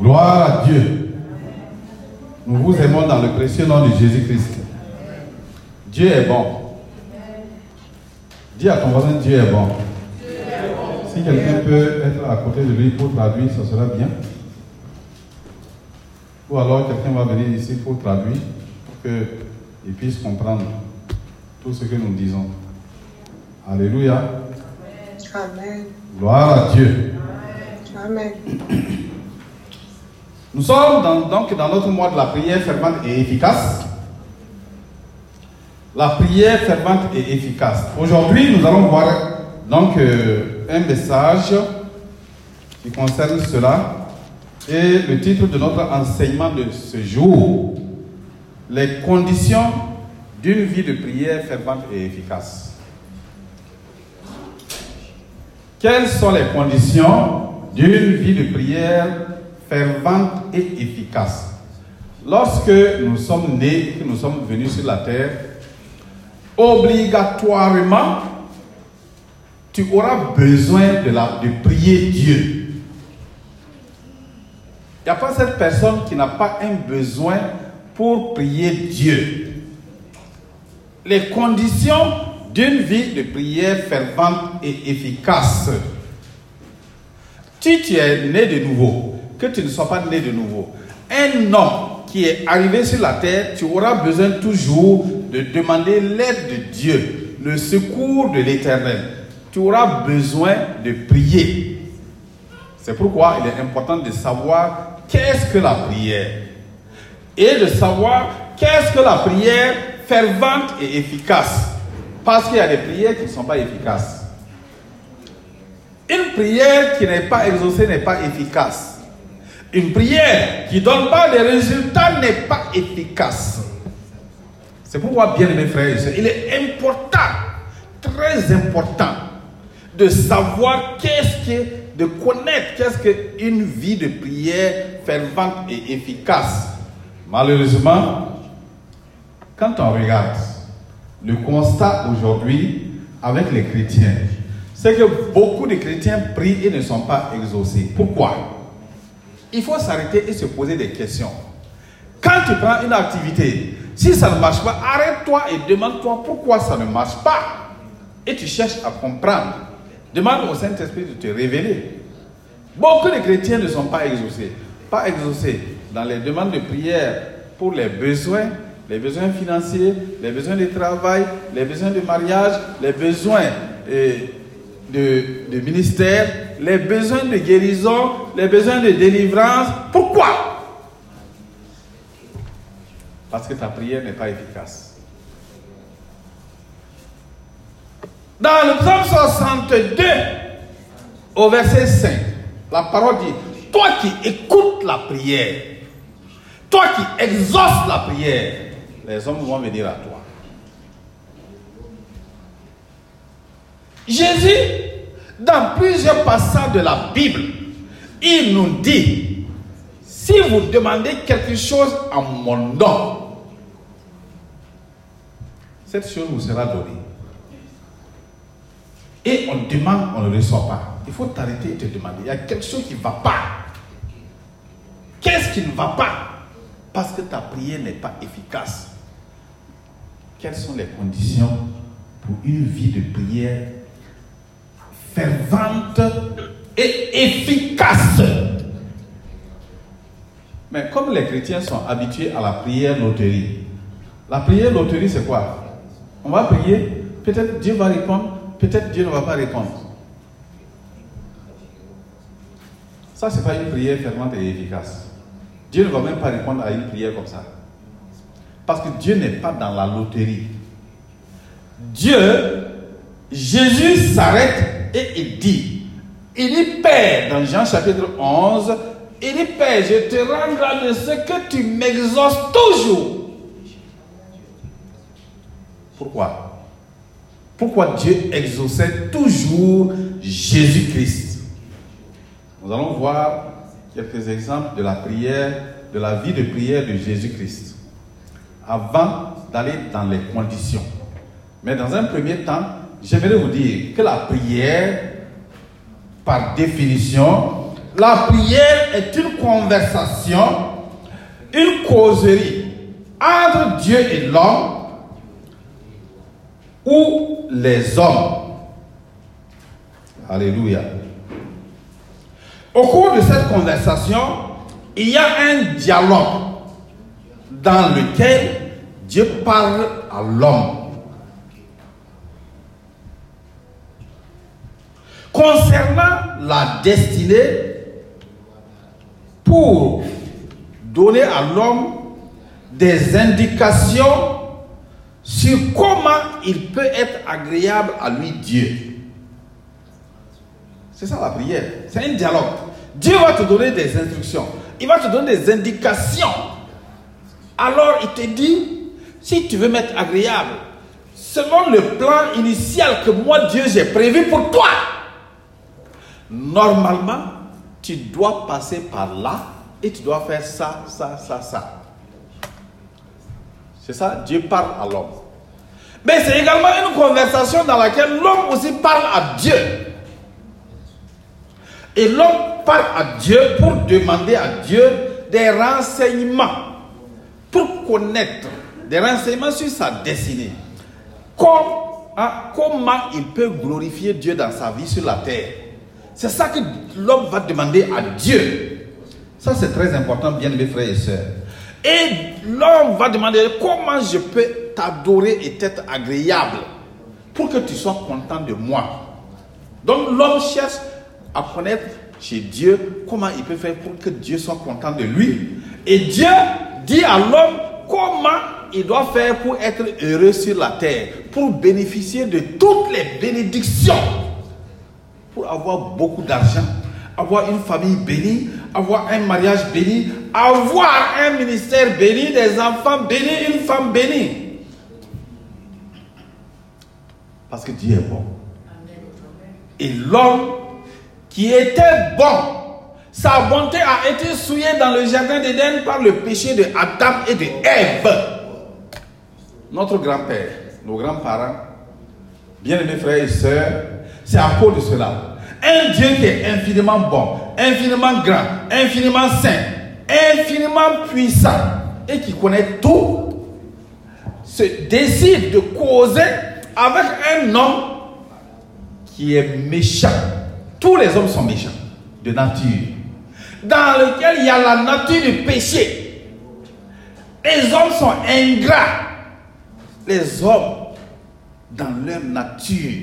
Gloire à Dieu. Nous vous aimons dans le précieux nom de Jésus-Christ. Dieu est bon. Dis à ton voisin, Dieu est bon. Si quelqu'un peut être à côté de lui pour traduire, ça sera bien. Ou alors quelqu'un va venir ici pour traduire, pour qu'il puisse comprendre tout ce que nous disons. Alléluia. Amen. Gloire à Dieu. Amen. Nous sommes donc dans notre mois de la prière fervente et efficace. La prière fervente et efficace. Aujourd'hui, nous allons voir donc euh, un message qui concerne cela. Et le titre de notre enseignement de ce jour, les conditions d'une vie de prière fervente et efficace. Quelles sont les conditions d'une vie de prière fervente et efficace Lorsque nous sommes nés, que nous sommes venus sur la terre, obligatoirement, tu auras besoin de, la, de prier Dieu. Il n'y a pas cette personne qui n'a pas un besoin pour prier Dieu. Les conditions d'une vie de prière fervente et efficace. Si tu es né de nouveau, que tu ne sois pas né de nouveau, un homme qui est arrivé sur la terre, tu auras besoin toujours de demander l'aide de Dieu, le secours de l'Éternel. Tu auras besoin de prier. C'est pourquoi il est important de savoir qu'est-ce que la prière et de savoir qu'est-ce que la prière fervente et efficace. Parce qu'il y a des prières qui ne sont pas efficaces. Une prière qui n'est pas exaucée n'est pas efficace. Une prière qui ne donne pas de résultats n'est pas efficace. C'est pourquoi, bien aimés frères il est important, très important, de savoir qu'est-ce que, de connaître qu'est-ce qu'une vie de prière fervente et efficace. Malheureusement, quand on regarde le constat aujourd'hui avec les chrétiens, c'est que beaucoup de chrétiens prient et ne sont pas exaucés. Pourquoi? Il faut s'arrêter et se poser des questions. Quand tu prends une activité, si ça ne marche pas, arrête-toi et demande-toi pourquoi ça ne marche pas. Et tu cherches à comprendre. Demande au Saint-Esprit de te révéler. Beaucoup de chrétiens ne sont pas exaucés. Pas exaucés dans les demandes de prière pour les besoins, les besoins financiers, les besoins de travail, les besoins de mariage, les besoins euh, de, de ministère, les besoins de guérison, les besoins de délivrance. Pourquoi? Parce que ta prière n'est pas efficace. Dans le psaume 62, au verset 5, la parole dit, toi qui écoutes la prière, toi qui exauces la prière, les hommes vont venir à toi. Jésus, dans plusieurs passages de la Bible, il nous dit, si vous demandez quelque chose en mon nom, cette chose vous sera donnée. Et on demande, on ne reçoit pas. Il faut t'arrêter et te demander. Il y a quelque chose qui ne va pas. Qu'est-ce qui ne va pas? Parce que ta prière n'est pas efficace. Quelles sont les conditions pour une vie de prière fervente et efficace Mais comme les chrétiens sont habitués à la prière loterie, la prière loterie c'est quoi? On va prier, peut-être Dieu va répondre, peut-être Dieu ne va pas répondre. Ça, ce n'est pas une prière fervente et efficace. Dieu ne va même pas répondre à une prière comme ça. Parce que Dieu n'est pas dans la loterie. Dieu, Jésus s'arrête et il dit, il dit Père, dans Jean chapitre 11, il dit Père, je te rends grâce de ce que tu m'exauces toujours. Pourquoi? Pourquoi Dieu exauçait toujours Jésus-Christ? Nous allons voir quelques exemples de la prière, de la vie de prière de Jésus-Christ. Avant d'aller dans les conditions. Mais dans un premier temps, j'aimerais vous dire que la prière, par définition, La prière est une conversation, une causerie entre Dieu et l'homme ou les hommes. Alléluia. Au cours de cette conversation, il y a un dialogue dans lequel Dieu parle à l'homme. Concernant la destinée, pour donner à l'homme des indications sur comment il peut être agréable à lui, Dieu. C'est ça la prière. C'est un dialogue. Dieu va te donner des instructions. Il va te donner des indications. Alors il te dit, si tu veux m'être agréable, selon le plan initial que moi, Dieu, j'ai prévu pour toi, normalement, tu dois passer par là et tu dois faire ça, ça, ça, ça. C'est ça, Dieu parle à l'homme. Mais c'est également une conversation dans laquelle l'homme aussi parle à Dieu. Et l'homme parle à Dieu pour demander à Dieu des renseignements, pour connaître des renseignements sur sa destinée. Comme, comment il peut glorifier Dieu dans sa vie sur la terre. C'est ça que l'homme va demander à Dieu. Ça, c'est très important, bien mes frères et sœurs. Et l'homme va demander comment je peux t'adorer et être agréable pour que tu sois content de moi. Donc l'homme cherche à connaître chez Dieu comment il peut faire pour que Dieu soit content de lui. Et Dieu dit à l'homme comment il doit faire pour être heureux sur la terre, pour bénéficier de toutes les bénédictions, avoir beaucoup d'argent, avoir une famille bénie, avoir un mariage béni, avoir un ministère béni, des enfants bénis, une femme bénie. Parce que Dieu est bon. Et l'homme qui était bon, sa bonté a été souillée dans le jardin d'Éden par le péché de Adam et de Ève. Notre grand-père, nos grands-parents, bien-aimés frères et sœurs, c'est à cause de cela. Un Dieu qui est infiniment bon, infiniment grand, infiniment saint, infiniment puissant et qui connaît tout, se décide de causer avec un homme qui est méchant. Tous les hommes sont méchants de nature. Dans lequel il y a la nature du péché. Les hommes sont ingrats. Les hommes, dans leur nature,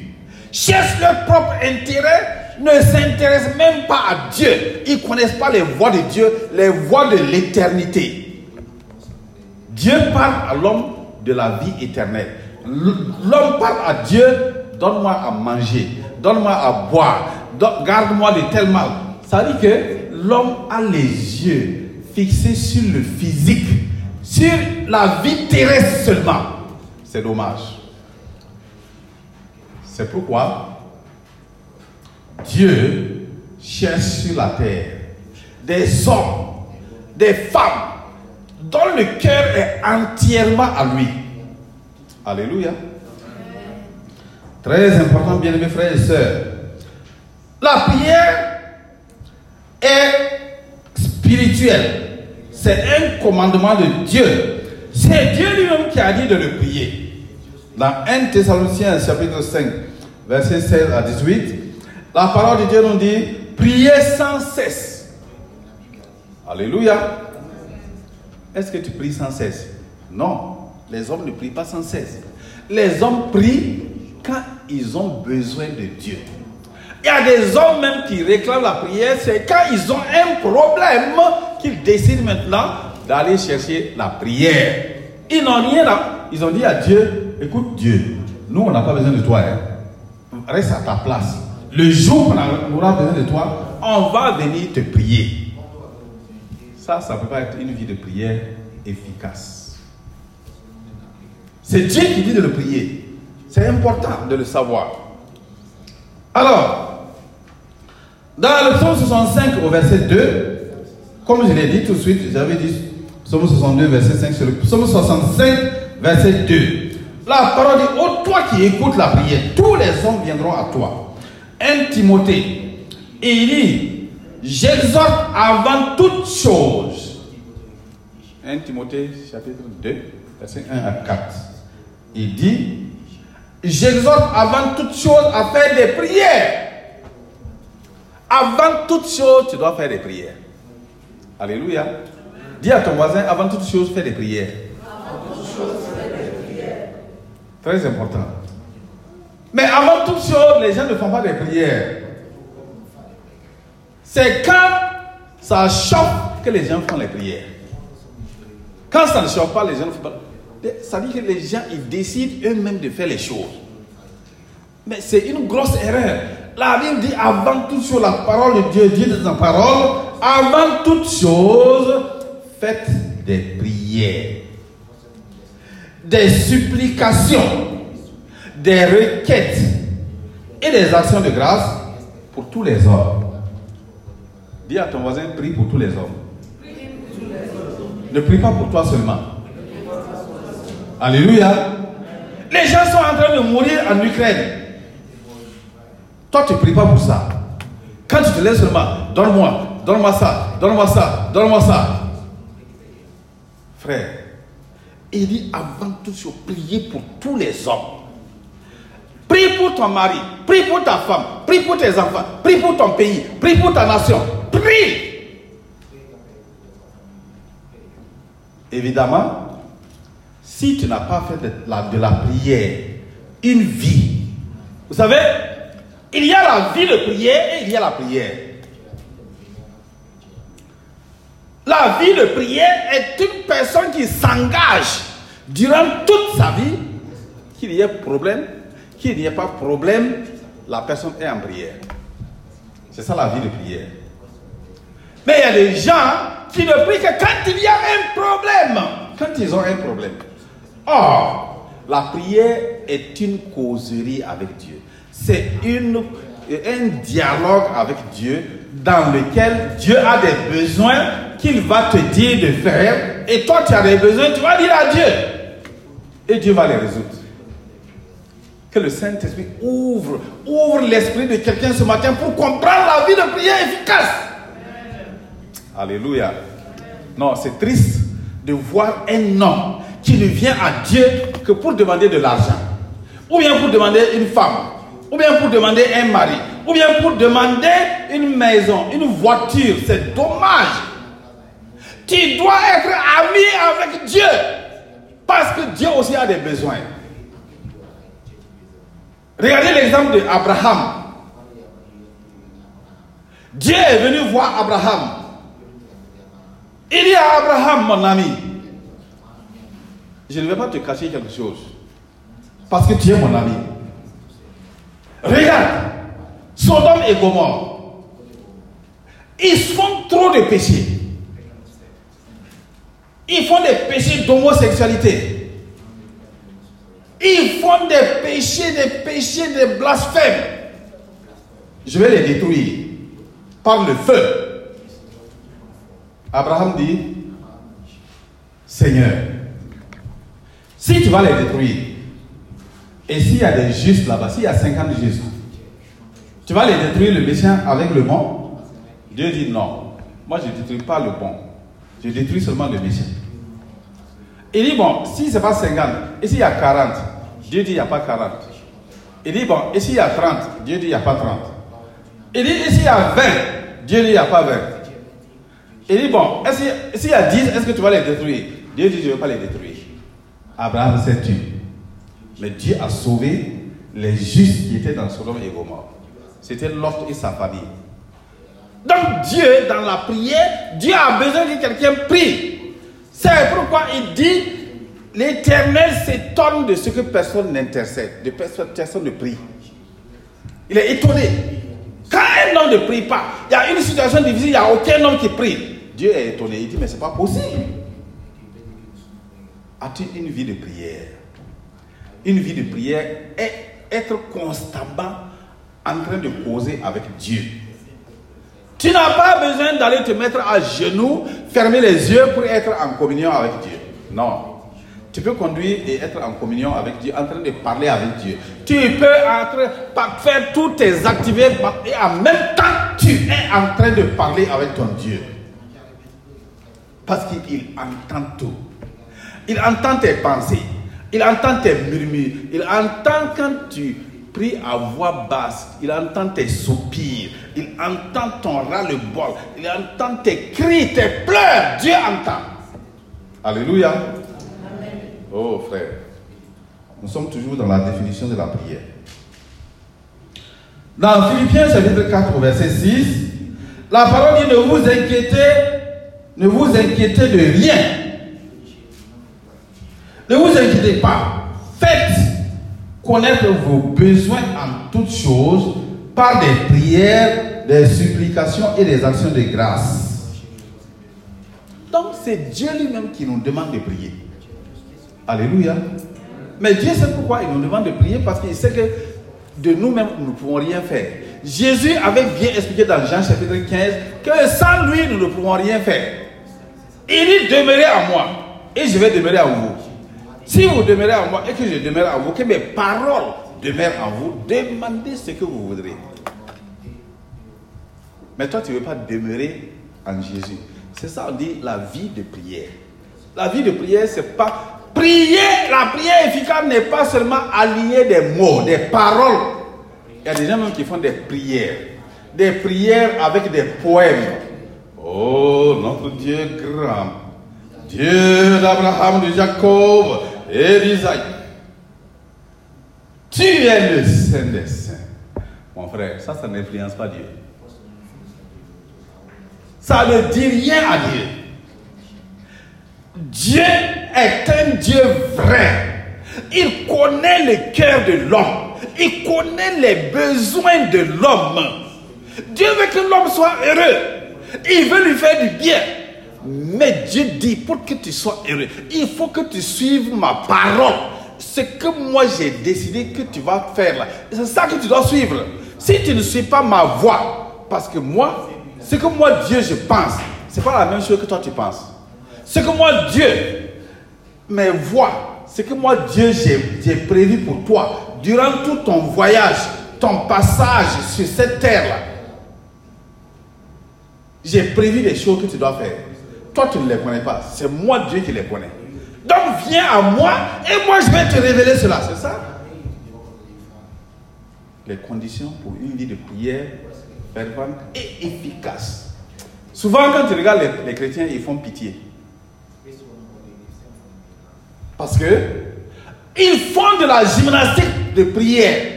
cherchent leur propre intérêt ne s'intéressent même pas à Dieu. Ils ne connaissent pas les voies de Dieu, les voies de l'éternité. Dieu parle à l'homme de la vie éternelle. L'homme parle à Dieu, donne-moi à manger, donne-moi à boire, garde-moi de tel mal. Ça dit que l'homme a les yeux fixés sur le physique, sur la vie terrestre seulement. C'est dommage. C'est pourquoi Dieu cherche sur la terre des hommes, des femmes dont le cœur est entièrement à lui. Alléluia. Très important, bien aimés frères et sœurs. La prière est spirituelle. C'est un commandement de Dieu. C'est Dieu lui-même qui a dit de le prier. Dans 1 Thessaloniciens chapitre 5, verset 16 à 18, la parole de Dieu nous dit, priez sans cesse. Alléluia. Est-ce que tu pries sans cesse? Non, les hommes ne prient pas sans cesse. Les hommes prient quand ils ont besoin de Dieu. Il y a des hommes même qui réclament la prière, c'est quand ils ont un problème qu'ils décident maintenant d'aller chercher la prière. Ils n'ont rien là. Ils ont dit à Dieu, écoute Dieu, nous on n'a pas besoin de toi. Hein. Reste à ta place. Le jour qu'on aura besoin de toi, on va venir te prier. Ça, ça ne peut pas être une vie de prière efficace. C'est Dieu qui dit de le prier. C'est important de le savoir. Alors, dans le psaume 65 au verset 2, comme je l'ai dit tout de suite, j'avais dit psaume 62 verset 5 sur le psaume 65 verset 2. La parole dit, oh toi qui écoutes la prière, tous les hommes viendront à toi. 1 Timothée. Il dit, J'exhorte avant toute chose. 1 Timothée chapitre 2, verset 1 à 4. Il dit, j'exhorte avant toute chose à faire des prières. Avant toute chose, tu dois faire des prières. Alléluia. Dis à ton voisin, avant toute chose, fais des prières. Très important. Mais avant toute chose, les gens ne font pas des prières. C'est quand ça chauffe que les gens font les prières. Quand ça ne chauffe pas, les gens ne font pas. Ça dit que les gens, ils décident eux-mêmes de faire les choses. Mais c'est une grosse erreur. La Bible dit avant toute chose, la parole de Dieu dit dans sa parole, avant toute chose, faites des prières, des supplications, des requêtes et des actions de grâce pour tous les hommes. Dis à ton voisin, prie pour tous les hommes. Ne prie pas pour toi seulement. Alléluia. Les gens sont en train de mourir en Ukraine. Toi, tu ne pries pas pour ça. Quand tu te laisses seulement, donne-moi, donne-moi ça, donne-moi ça, donne-moi ça. Frère, il dit avant tout chose, priez pour tous les hommes. Prie pour ton mari, prie pour ta femme, prie pour tes enfants, prie pour ton pays, prie pour ta nation. Prie. Évidemment, si tu n'as pas fait de la, prière une vie, vous savez, il y a la vie de prière et il y a la prière. La vie de prière est une personne qui s'engage durant toute sa vie, qu'il y ait problème, qu'il n'y ait pas problème, la personne est en prière. C'est ça la vie de prière. Mais il y a des gens qui ne prient que quand il y a un problème. Quand ils ont un problème. Or, la prière est une causerie avec Dieu. C'est un dialogue avec Dieu dans lequel Dieu a des besoins qu'il va te dire de faire. Et toi, tu as des besoins, tu vas dire à Dieu. Et Dieu va les résoudre. Que le Saint-Esprit ouvre, ouvre l'esprit de quelqu'un ce matin pour comprendre la vie de prière efficace. Alléluia. Non, c'est triste de voir un homme qui ne vient à Dieu que pour demander de l'argent. Ou bien pour demander une femme. Ou bien pour demander un mari. Ou bien pour demander une maison, une voiture. C'est dommage. Tu dois être ami avec Dieu. Parce que Dieu aussi a des besoins. Regardez l'exemple d'Abraham. Dieu est venu voir Abraham. Il dit à Abraham, mon ami, je ne vais pas te cacher quelque chose. Parce que tu es mon ami. Regarde, Sodome et Gomorre. Ils font trop de péchés. Ils font des péchés d'homosexualité. Ils font des péchés, des péchés, des blasphèmes. Je vais les détruire par le feu. Abraham dit, Seigneur, si tu vas les détruire, et s'il y a des justes là-bas, s'il y a 50 justes, tu vas les détruire le méchant avec le bon Dieu dit non. Moi, je ne détruis pas le bon. Je détruis seulement le méchant. Il dit, bon, si ce n'est pas 50, et s'il y a 40, Dieu dit, il n'y a pas 40. Il dit, bon, et s'il y a 30, Dieu dit, il n'y a pas 30. Il dit, et s'il y a 20, Dieu dit, il n'y a pas 20. Il dit, bon, s'il y a 10, est-ce que tu vas les détruire? Dieu dit, je ne vais pas les détruire. Abraham s'est tué. Mais Dieu a sauvé les justes qui étaient dans Sodome et Gomorre. C'était Lot et sa famille. Donc Dieu, dans la prière, Dieu a besoin que quelqu'un prie. C'est pourquoi il dit, l'Éternel s'étonne de ce que personne n'intercède, de personne ne prie. Il est étonné. Quand un homme ne prie pas, il y a une situation difficile, il n'y a aucun homme qui prie. Dieu est étonné. Il dit, mais ce n'est pas possible. As-tu une vie de prière? Une vie de prière est être constamment en train de causer avec Dieu. Tu n'as pas besoin d'aller te mettre à genoux, fermer les yeux pour être en communion avec Dieu. Non. Tu peux conduire et être en communion avec Dieu, en train de parler avec Dieu. Tu peux faire toutes tes activités et en même temps, tu es en train de parler avec ton Dieu. Parce qu'il entend tout. Il entend tes pensées. Il entend tes murmures. Il entend quand tu pries à voix basse. Il entend tes soupirs. Il entend ton ras-le-bol. Il entend tes cris, tes pleurs. Dieu entend. Alléluia. Oh frère, nous sommes toujours dans la définition de la prière. Dans Philippiens chapitre 4 au verset 6, la parole dit ne vous inquiétez, ne vous inquiétez de rien. Ne vous inquiétez pas. Faites connaître vos besoins en toutes choses par des prières, des supplications et des actions de grâce. Donc c'est Dieu lui-même qui nous demande de prier. Alléluia. Mais Dieu sait pourquoi il nous demande de prier parce qu'il sait que de nous-mêmes, nous ne pouvons rien faire. Jésus avait bien expliqué dans Jean chapitre 15 que sans lui, nous ne pouvons rien faire. Il dit demeurez en moi et je vais demeurer en vous. Si vous demeurez en moi et que je demeure en vous, que mes paroles demeurent en vous, demandez ce que vous voudrez. Mais toi, tu ne veux pas demeurer en Jésus. C'est ça, on dit la vie de prière. La vie de prière, c'est pas. Prier, la prière efficace n'est pas seulement allier des mots, des paroles. Il y a des gens même qui font des prières. Des prières avec des poèmes. Oh, notre Dieu grand. Dieu d'Abraham, de Jacob d'Isaac. Tu es le Saint des Saints. Mon frère, ça, ça n'influence pas Dieu. Ça ne dit rien à Dieu. Dieu est un Dieu vrai. Il connaît le cœur de l'homme. Il connaît les besoins de l'homme. Dieu veut que l'homme soit heureux. Il veut lui faire du bien. Mais Dieu dit, pour que tu sois heureux, il faut que tu suives ma parole. Ce que moi j'ai décidé que tu vas faire là, c'est ça que tu dois suivre. Si tu ne suis pas ma voix, parce que moi, ce que moi Dieu je pense, c'est pas la même chose que toi tu penses. Ce que moi Dieu, mes voix, ce que moi Dieu j'ai prévu pour toi durant tout ton voyage, ton passage sur cette terre là. J'ai prévu les choses que tu dois faire. Toi, tu ne les connais pas. C'est moi, Dieu, qui les connais. Donc, viens à moi et moi, je vais te révéler cela. C'est ça? Les conditions pour une vie de prière fervente et efficace. Souvent, quand tu regardes les, chrétiens, ils font pitié. Parce que ils font de la gymnastique de prière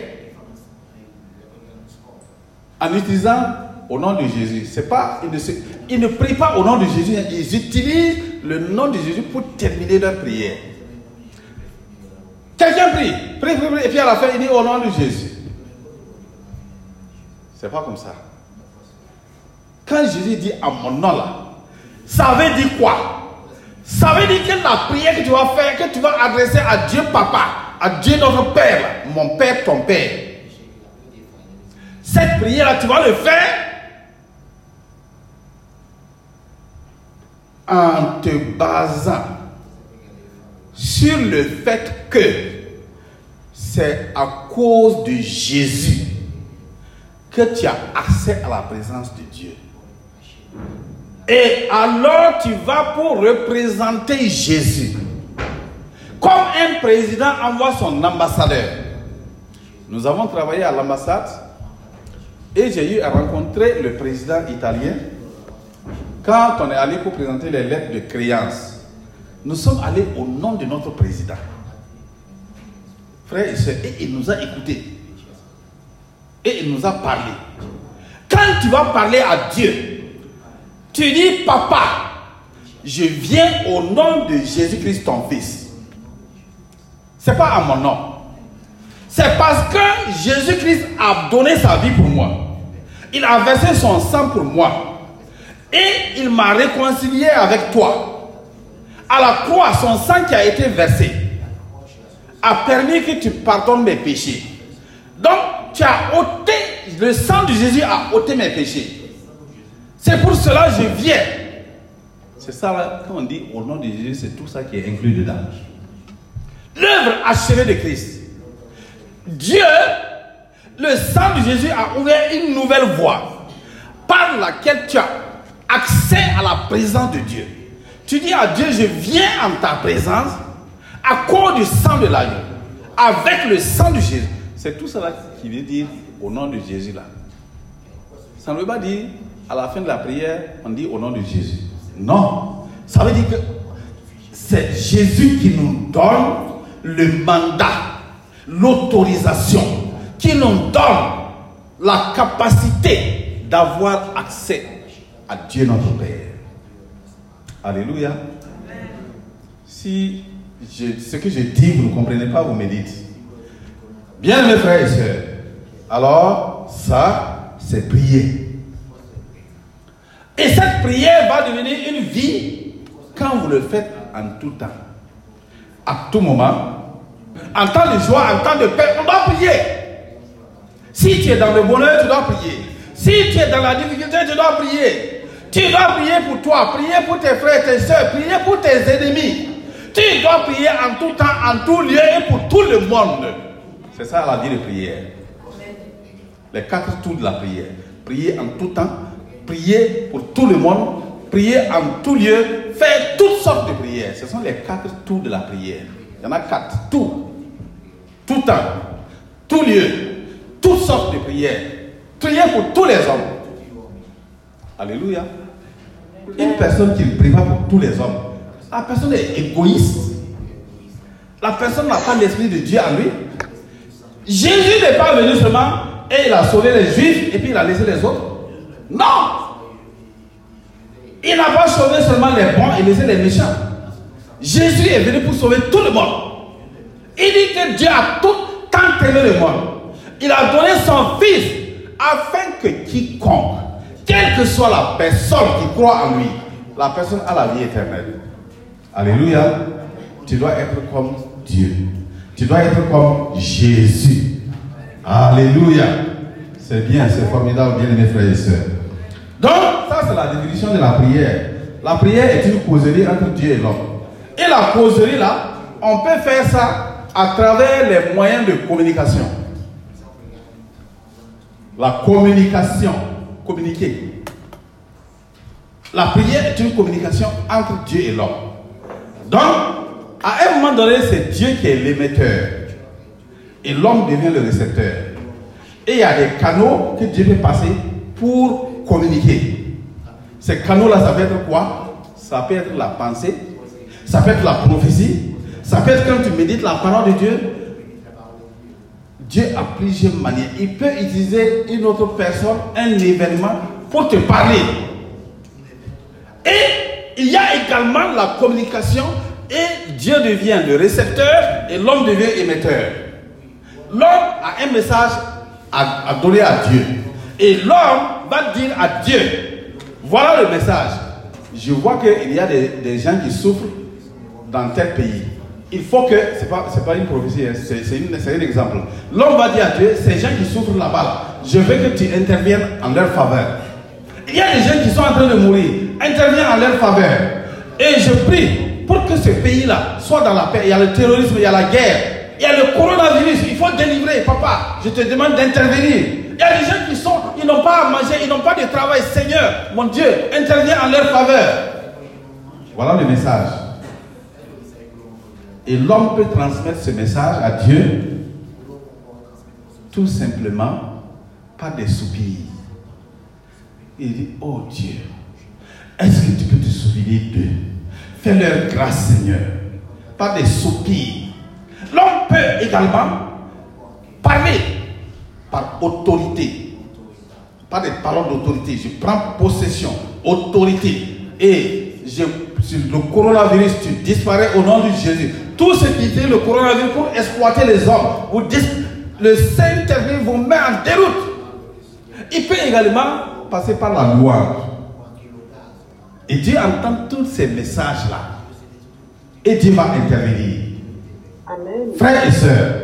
en utilisant au nom de Jésus. C'est pas, ils, ne ils ne prient pas au nom de Jésus, hein. ils utilisent le nom de Jésus pour terminer leur prière. Quelqu'un prie, prie, prie, prie, et puis à la fin, il dit au nom de Jésus. C'est pas comme ça. Quand Jésus dit à mon nom là, ça veut dire quoi? Ça veut dire que la prière que tu vas faire, que tu vas adresser à Dieu Papa, à Dieu notre Père, mon Père, ton Père. Cette prière-là, tu vas le faire en te basant sur le fait que c'est à cause de Jésus que tu as accès à la présence de Dieu. Et alors tu vas pour représenter Jésus. Comme un président envoie son ambassadeur. Nous avons travaillé à l'ambassade et j'ai eu à rencontrer le président italien quand on est allé pour présenter les lettres de créance. Nous sommes allés au nom de notre président. Frère et soeur, et il nous a écoutés. Et il nous a parlé. Quand tu vas parler à Dieu, tu dis, Papa, je viens au nom de Jésus-Christ, ton Fils. C'est pas à mon nom. C'est parce que Jésus-Christ a donné sa vie pour moi. Il a versé son sang pour moi. Et il m'a réconcilié avec toi. À la croix, son sang qui a été versé a permis que tu pardonnes mes péchés. Donc, tu as ôté, le sang de Jésus a ôté mes péchés. C'est pour cela que je viens. C'est ça, là, quand on dit au nom de Jésus, c'est tout ça qui est inclus dedans. l'œuvre achevée de Christ. Dieu, le sang de Jésus a ouvert une nouvelle voie par laquelle tu as accès à la présence de Dieu. Tu dis à Dieu, je viens en ta présence à cause du sang de l'agneau, avec le sang de Jésus. C'est tout cela qui veut dire au nom de Jésus là. Ça ne veut pas dire à la fin de la prière, on dit au nom de Jésus. Non. Ça veut dire que c'est Jésus qui nous donne le mandat, l'autorisation, qui nous donne la capacité d'avoir accès à Dieu notre Père. Alléluia. Si je- ce que je dis, vous ne comprenez pas, vous me dites. Bien, mes frères et sœurs, alors ça, c'est prier. Et cette prière va devenir une vie quand vous le faites en tout temps. À tout moment. En temps de joie, en temps de paix, on doit prier. Si tu es dans le bonheur, tu dois prier. Si tu es dans la difficulté, tu dois prier. Tu dois prier pour toi, prier pour tes frères, tes soeurs, prier pour tes ennemis. Tu dois prier en tout temps, en tout lieu et pour tout le monde. C'est ça la vie de prière. Les quatre tours de la prière. Prier en tout temps, prier pour tout le monde, prier en tout lieu, faire toutes sortes de prières. Ce sont les quatre tours de la prière. Il y en a quatre. Tout. Tout temps, tout lieu, toutes sortes de prières. Prier pour tous les hommes. Alléluia. Une personne qui pas pour tous les hommes, la personne est égoïste. La personne n'a pas l'esprit de Dieu en lui. Jésus n'est pas venu seulement et il a sauvé les juifs et puis il a laissé les autres. Non! Il n'a pas sauvé seulement les bons et laissé les méchants. Jésus est venu pour sauver tout le monde. Il dit que Dieu a tout tant aimé le monde. Il a donné son Fils afin que quiconque, quelle que soit la personne qui croit en lui, la personne a la vie éternelle. Alléluia. Tu dois être comme Dieu. Tu dois être comme Jésus. Alléluia. C'est bien, c'est formidable, bien mes frères et sœurs. Donc, ça c'est la définition de la prière. La prière est une causerie entre Dieu et l'homme. Et la causerie là, on peut faire ça à travers les moyens de communication. La communication, communiquer. La prière est une communication entre Dieu et l'homme. Donc, à un moment donné, c'est Dieu qui est l'émetteur. Et l'homme devient le récepteur. Et il y a des canaux que Dieu peut passer pour communiquer. Ces canaux-là, ça peut être quoi? Ça peut être la pensée, ça peut être la prophétie, ça peut être quand tu médites la parole de Dieu. Dieu a plusieurs manières. Il peut utiliser une autre personne, un événement pour te parler. Et il y a également la communication et Dieu devient le récepteur et l'homme devient émetteur. L'homme a un message à, donner à Dieu. Et l'homme va dire à Dieu, voilà le message. Je vois qu'il y a des gens qui souffrent dans tel pays. Il faut que, ce n'est pas, pas une prophétie, hein, c'est un exemple. L'homme va dire à Dieu, ces gens qui souffrent là-bas, je veux que tu interviennes en leur faveur. Il y a des gens qui sont en train de mourir, interviens en leur faveur. Et je prie pour que ce pays-là soit dans la paix. Il y a le terrorisme, il y a la guerre, il y a le coronavirus, il faut délivrer. Papa, je te demande d'intervenir. Il y a des gens qui sont, ils n'ont pas à manger, ils n'ont pas de travail. Seigneur, mon Dieu, interviens en leur faveur. Voilà le message. Et l'homme peut transmettre ce message à Dieu tout simplement par des soupirs. Il dit, oh Dieu, est-ce que tu peux te souvenir d'eux? Fais-leur grâce, Seigneur, par des soupirs. L'homme peut également parler par autorité, par des paroles d'autorité. Je prends possession, autorité, et je, le coronavirus, tu disparais au nom de Jésus. Tout ce qui était le coronavirus pour exploiter les hommes, le Saint-Esprit vous met en déroute. Il peut également passer par la louange. Et Dieu entend tous ces messages-là. Et Dieu va intervenir. Amen. Frères et sœurs,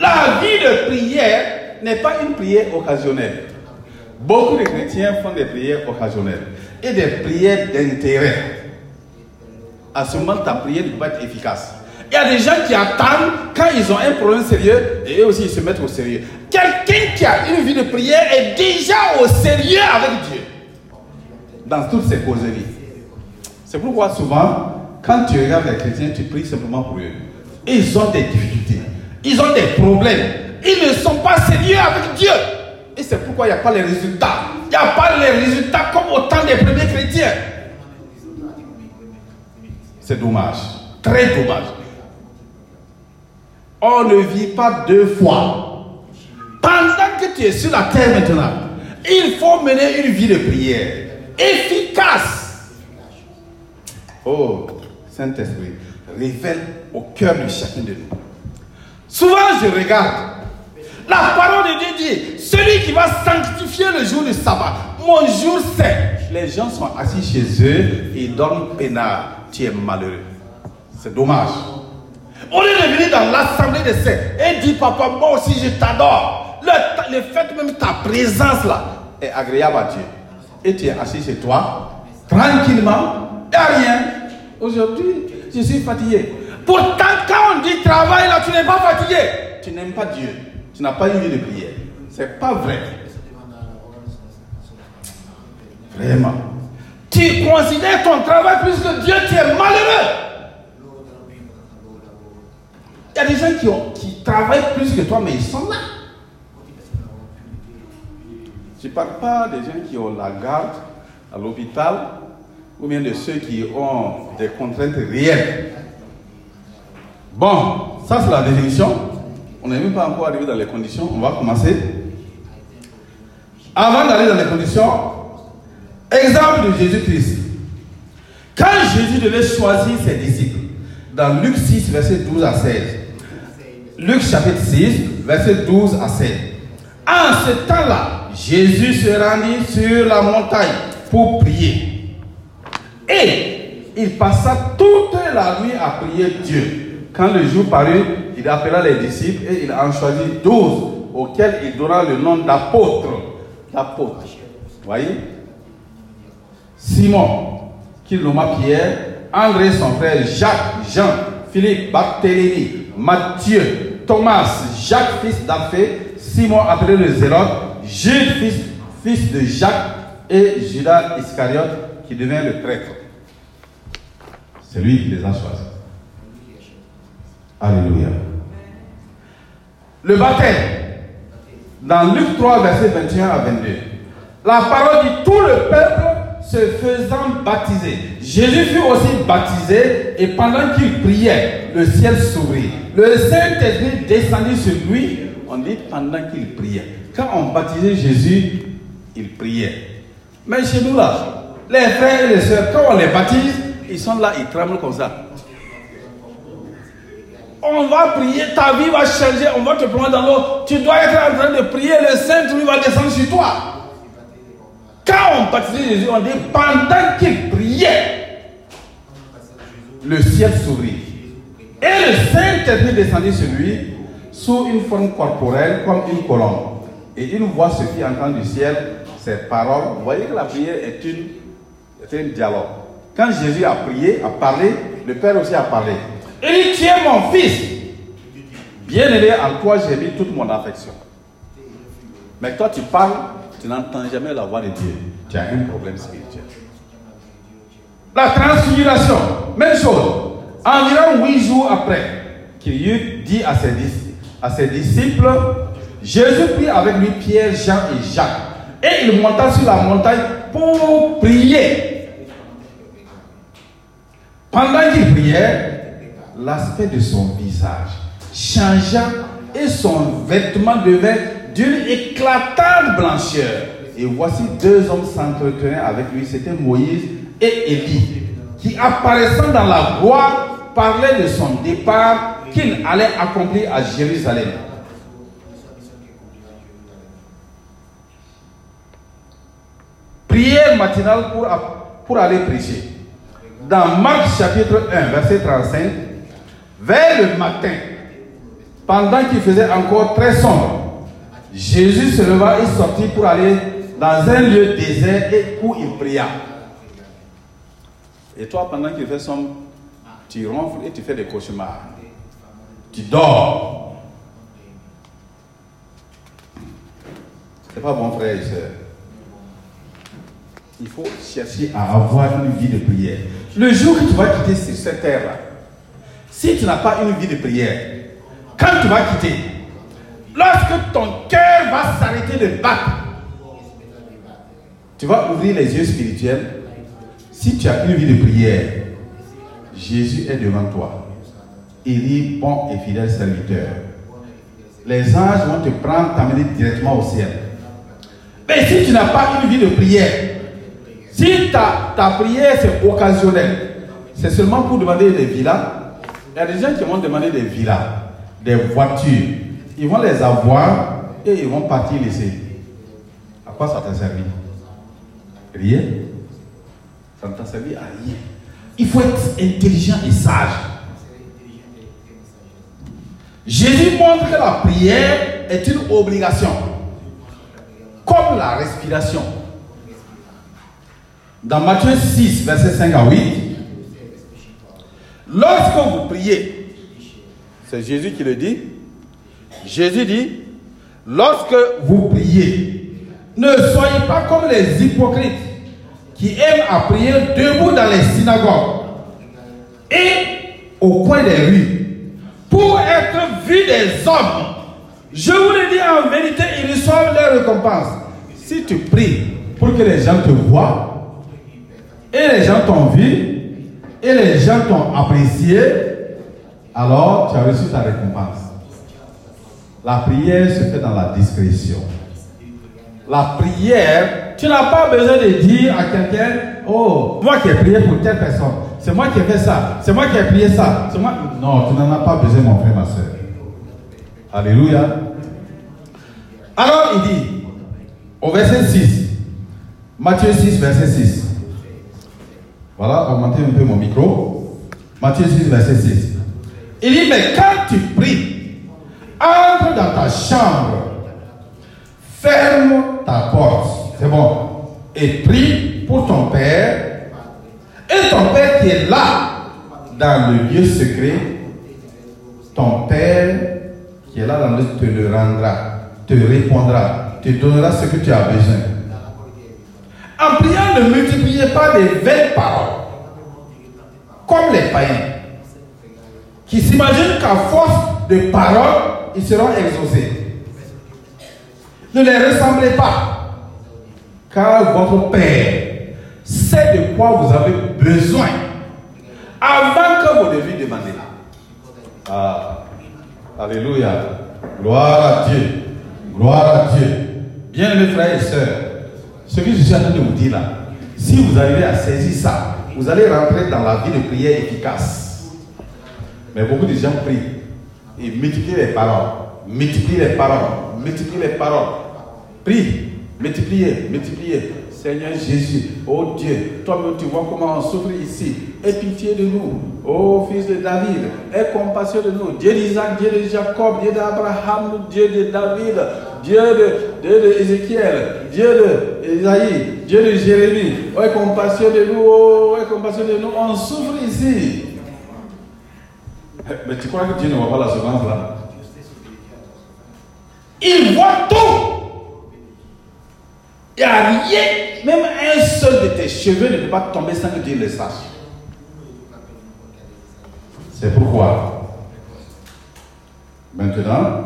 la vie de prière n'est pas une prière occasionnelle. Beaucoup de chrétiens font des prières occasionnelles et des prières d'intérêt. À ce moment, ta prière ne peut pas être efficace. Il y a des gens qui attendent quand ils ont un problème sérieux et eux aussi ils se mettent au sérieux. Quelqu'un qui a une vie de prière est déjà au sérieux avec Dieu. Dans toutes ses causeries. C'est pourquoi souvent, quand tu regardes les chrétiens, tu pries simplement pour eux. Ils ont des difficultés. Ils ont des problèmes. Ils ne sont pas sérieux avec Dieu. Et c'est pourquoi il n'y a pas les résultats. Il n'y a pas les résultats comme au temps des premiers chrétiens. C'est dommage. Très dommage. On ne vit pas deux fois. Pendant que tu es sur la terre maintenant, il faut mener une vie de prière efficace. Oh, Saint-Esprit, révèle au cœur de chacun de nous. Souvent, je regarde. La parole de Dieu dit, celui qui va sanctifier le jour du sabbat, mon jour c'est. Les gens sont assis chez eux et dorment peinard. Tu es malheureux. C'est dommage. On est revenu dans l'assemblée des saints et dit, papa, moi aussi je t'adore. Le, le fait même ta présence là est agréable à Dieu. Et tu es assis chez toi, tranquillement, et rien. Aujourd'hui, je suis fatigué. Pourtant, quand on dit travail là, tu n'es pas fatigué. Tu n'aimes pas Dieu. Tu n'as pas vie de prière. C'est pas vrai. Vraiment. Tu considères ton travail plus que Dieu, tu es malheureux. Il y a des gens qui, ont, qui travaillent plus que toi, mais ils sont là. Je ne parle pas des gens qui ont la garde à l'hôpital ou bien de ceux qui ont des contraintes réelles. Bon, ça c'est la définition. On n'est même pas encore arrivé dans les conditions. On va commencer. Avant d'aller dans les conditions, exemple de Jésus-Christ. Quand Jésus devait choisir ses disciples, dans Luc 6, verset 12 à 16, Luc chapitre 6, verset 12 à 16, en ce temps-là, Jésus se rendit sur la montagne pour prier. Et il passa toute la nuit à prier Dieu. Quand le jour parut, il appela les disciples et il en choisit douze, auxquels il donna le nom. D'apôtres. Voyez? Simon, qu'il nomma Pierre, André son frère, Jacques, Jean, Philippe, Barthélemy, Matthieu, Thomas, Jacques fils d'Alphée, Simon appelé le Zélote, Jude fils, fils de Jacques et Judas Iscariote qui devient le prêtre. C'est lui qui les a choisis. Alléluia. Le baptême, dans Luc 3, verset 21 à 22, la parole dit tout le peuple se faisant baptiser. Jésus fut aussi baptisé et pendant qu'il priait, le ciel s'ouvrit. Le Saint-Esprit descendit sur lui. On dit pendant qu'il priait. Quand on baptisait Jésus, il priait. Mais chez nous là, les frères et les sœurs, quand on les baptise, ils sont là, ils tremblent comme ça. On va prier, ta vie va changer, on va te prendre dans l'eau. Tu dois être en train de prier, le Saint-Esprit va descendre sur toi. Quand on baptisait Jésus, on dit pendant qu'il priait, le ciel s'ouvrit. Et le Saint-Esprit descendit sur lui sous une forme corporelle comme une colombe. Et une voix se fit entendre du ciel ces paroles. Vous voyez que la prière est, une, est un dialogue. Quand Jésus a prié, a parlé, le Père aussi a parlé. Il dit, tu es mon fils. Bien aimé, en toi j'ai mis toute mon affection. Mais toi tu parles, tu n'entends jamais la voix de Dieu. Tu as un problème spirituel. La transfiguration, même chose. Environ huit jours après qu'il dit à ses, à ses disciples, Jésus prit avec lui Pierre, Jean et Jacques. Et il monta sur la montagne pour prier. Pendant qu'il priait, l'aspect de son visage changea et son vêtement devint d'une éclatante blancheur. Et voici deux hommes s'entretenaient avec lui, c'était Moïse et Élie, qui apparaissant dans la gloire parlaient de son départ qu'il allait accomplir à Jérusalem. Prière matinale pour, pour aller prêcher. Dans Marc chapitre 1, verset 35, vers le matin, pendant qu'il faisait encore très sombre, Jésus se leva et sortit pour aller dans un lieu désert et où il pria. Et toi, pendant qu'il fait sombre, Tu ronfles et tu fais des cauchemars. Tu dors. C'est pas bon, frère et soeur. Il faut chercher à avoir une vie de prière. Le jour que tu vas quitter cette terre-là, si tu n'as pas une vie de prière, quand tu vas quitter, lorsque ton cœur va s'arrêter de battre, tu vas ouvrir les yeux spirituels. Si tu as une vie de prière, Jésus est devant toi. Il dit bon et fidèle serviteur. Les anges vont te prendre, t'amener directement au ciel. Mais si tu n'as pas une vie de prière, si ta, ta prière c'est occasionnel, c'est seulement pour demander des villas, il y a des gens qui vont demander des villas, des voitures. Ils vont les avoir et ils vont partir laisser. À quoi ça t'a servi? Rien. Ça ne t'a servi à rien. Il faut être intelligent et sage. Jésus montre que la prière est une obligation, comme la respiration. Dans Matthieu 6, verset 5 à 8, lorsque vous priez, c'est Jésus qui le dit, Jésus dit, lorsque vous priez, ne soyez pas comme les hypocrites qui aiment à prier debout dans les synagogues et au coin des rues pour être vus des hommes. Je vous le dis en vérité, ils reçoivent leur récompense. Si tu pries pour que les gens te voient, et les gens t'ont vu, et les gens t'ont apprécié, alors tu as reçu ta récompense. La prière se fait dans la discrétion. La prière, tu n'as pas besoin de dire à quelqu'un, oh, moi qui ai prié pour telle personne, c'est moi qui ai fait ça, c'est moi qui ai prié ça, c'est moi. Non, tu n'en as pas besoin, mon frère, ma soeur. Alléluia. Alors il dit, au verset 6, Matthieu 6, verset 6. Voilà, augmentez un peu mon micro. Matthieu 6, verset 6. Il dit, mais quand tu pries, dans ta chambre, ferme ta porte. C'est bon. Et prie pour ton Père. Et ton Père qui est là, dans le lieu secret, ton Père qui est là dans le te le rendra, te répondra, te donnera ce que tu as besoin. En priant, ne multipliez pas les vaines paroles, comme les païens, qui s'imaginent qu'à force de paroles, ils seront exaucés. Ne les ressemblez pas, car votre Père sait de quoi vous avez besoin avant que vous deviez demander. Ah, Alléluia. Gloire à Dieu. Gloire à Dieu. Bien mes frères et sœurs, ce que je suis en train de vous dire là, si vous arrivez à saisir ça, vous allez rentrer dans la vie de prière efficace. Mais beaucoup de gens prient et multiplient les paroles, multiplient les paroles, multiplient les paroles. Prie, multipliez, multipliez. Seigneur Jésus, oh Dieu, toi-même tu vois comment on souffre ici. Aie pitié de nous, oh fils de David, aie compassion de nous. Dieu d'Isaac, Dieu de Jacob, Dieu d'Abraham, Dieu de David, Dieu de, Dieu de Ézéchiel, Dieu de Isaïe, Dieu de Jérémie. Aie compassion de nous, oh, aie compassion de nous. On souffre ici. Mais tu crois que Dieu ne voit pas la semence là? Il voit tout. Il n'y a rien, même un seul de tes cheveux ne peut pas tomber sans que Dieu le sache. C'est pourquoi, maintenant,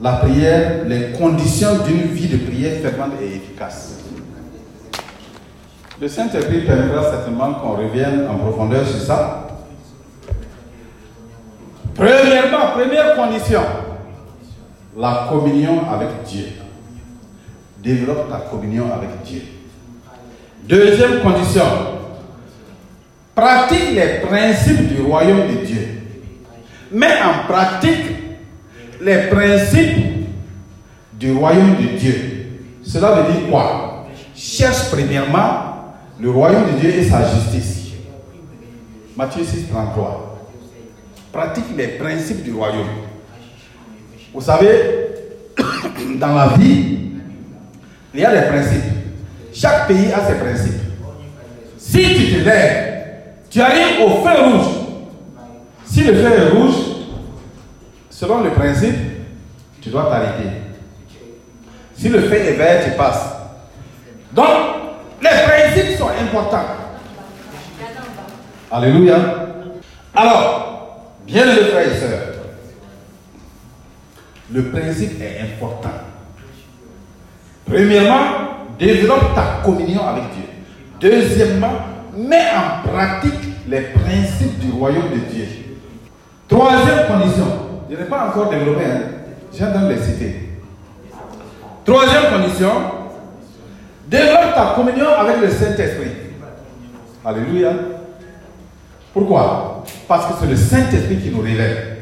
la prière, les conditions d'une vie de prière fervente et efficace. Le Saint-Esprit permettra certainement qu'on revienne en profondeur sur ça. Premièrement, première condition, la communion avec Dieu. Développe ta communion avec Dieu. Deuxième condition, pratique les principes du royaume de Dieu. Mets en pratique les principes du royaume de Dieu. Cela veut dire quoi? Cherche premièrement le royaume de Dieu et sa justice. Matthieu 6, 33 pratique les principes du royaume. Vous savez, dans la vie, il y a des principes. Chaque pays a ses principes. Si tu te lèves, Tu arrives au feu rouge. Si le feu est rouge, selon le principe, tu dois t'arrêter. Si le feu est vert, tu passes. Donc, les principes sont importants. Alléluia. Alors, bien les frères et sœurs, le principe est important. Premièrement, développe ta communion avec Dieu. Deuxièmement, mets en pratique les principes du royaume de Dieu. Troisième condition, je n'ai pas encore développé, hein. de les citer. Troisième condition, développe ta communion avec le Saint-Esprit. Alléluia. Pourquoi? Parce que c'est le Saint-Esprit qui nous révèle.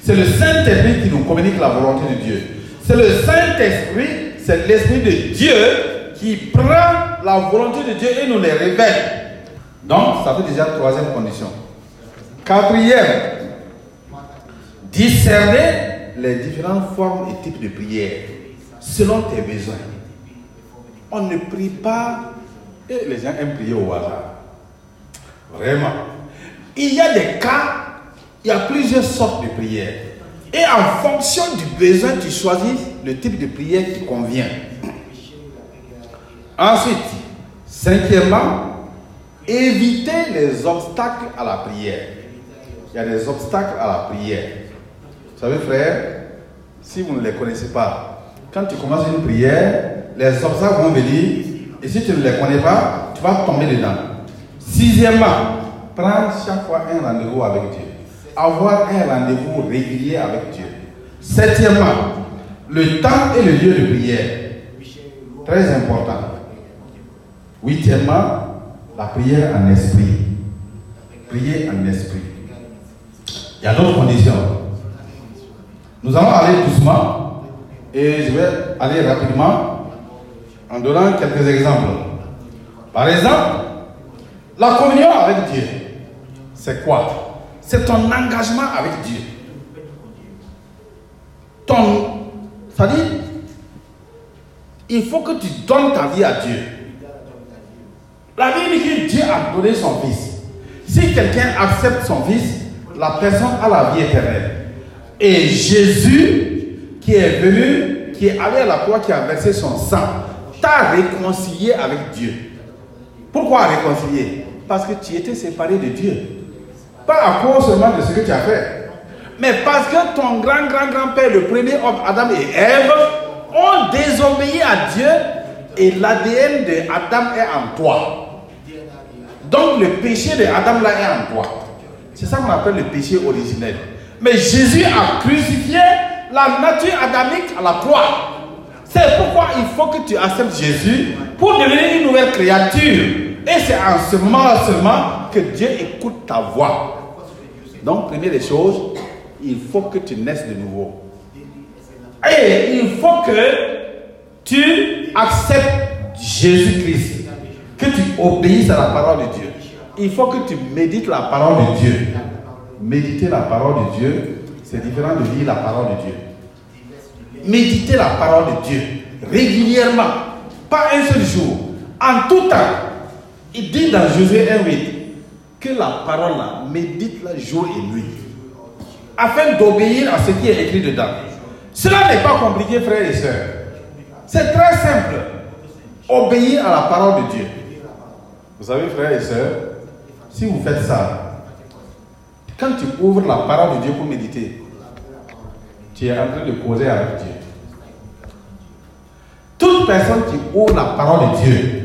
C'est le Saint-Esprit qui nous communique la volonté de Dieu. C'est le Saint-Esprit, c'est l'Esprit de Dieu qui prend la volonté de Dieu et nous les révèle. Donc, ça fait déjà la troisième condition. Quatrième, discerner les différentes formes et types de prière selon tes besoins. On ne prie pas et les gens aiment prier au hasard. Vraiment. Il y a des cas il y a plusieurs sortes de prières. Et en fonction du besoin, tu choisis le type de prière qui convient. Ensuite, cinquièmement, éviter les obstacles à la prière. Il y a des obstacles à la prière. Vous savez, frère, si vous ne les connaissez pas, quand tu commences une prière, les obstacles vont venir, et si tu ne les connais pas, tu vas tomber dedans. Sixièmement, prendre chaque fois un rendez-vous avec Dieu avoir un rendez-vous régulier avec Dieu. Septièmement, le temps et le lieu de prière. Très important. Huitièmement, la prière en esprit. Prier en esprit. Il y a d'autres conditions. Nous allons aller doucement et je vais aller rapidement en donnant quelques exemples. Par exemple, la communion avec Dieu, c'est quoi? C'est ton engagement avec Dieu. Ton, dit, il faut que tu donnes ta vie à Dieu. La Bible dit que Dieu a donné son Fils. Si quelqu'un accepte son Fils, la personne a la vie éternelle. Et Jésus, qui est venu, qui est allé à la croix, qui a versé son sang, t'a réconcilié avec Dieu. Pourquoi réconcilier Parce que tu étais séparé de Dieu. Pas à cause seulement de ce que tu as fait. Mais parce que ton grand, grand, grand-père, le premier homme, Adam et Ève, ont désobéi à Dieu et l'ADN de Adam est en toi. Donc le péché de Adam là est en toi. C'est ça qu'on appelle le péché originel. Mais Jésus a crucifié la nature adamique à la croix. C'est pourquoi il faut que tu acceptes Jésus pour devenir une nouvelle créature. Et c'est en ce moment seulement que Dieu écoute ta voix. Donc, première des choses, il faut que tu naisses de nouveau. Et il faut que tu acceptes Jésus-Christ, que tu obéisses à la parole de Dieu. Il faut que tu médites la parole de Dieu. Méditer la parole de Dieu, c'est différent de lire la parole de Dieu. Méditer la parole de Dieu régulièrement, pas un seul jour, en tout temps. Il dit dans Josué 1,8 que la parole médite-la jour et nuit, afin d'obéir à ce qui est écrit dedans. Cela n'est pas compliqué, frères et sœurs. C'est très simple. Obéir à la parole de Dieu. Vous savez, frères et sœurs, si vous faites ça, quand tu ouvres la parole de Dieu pour méditer, tu es en train de causer avec Dieu. Toute personne qui ouvre la parole de Dieu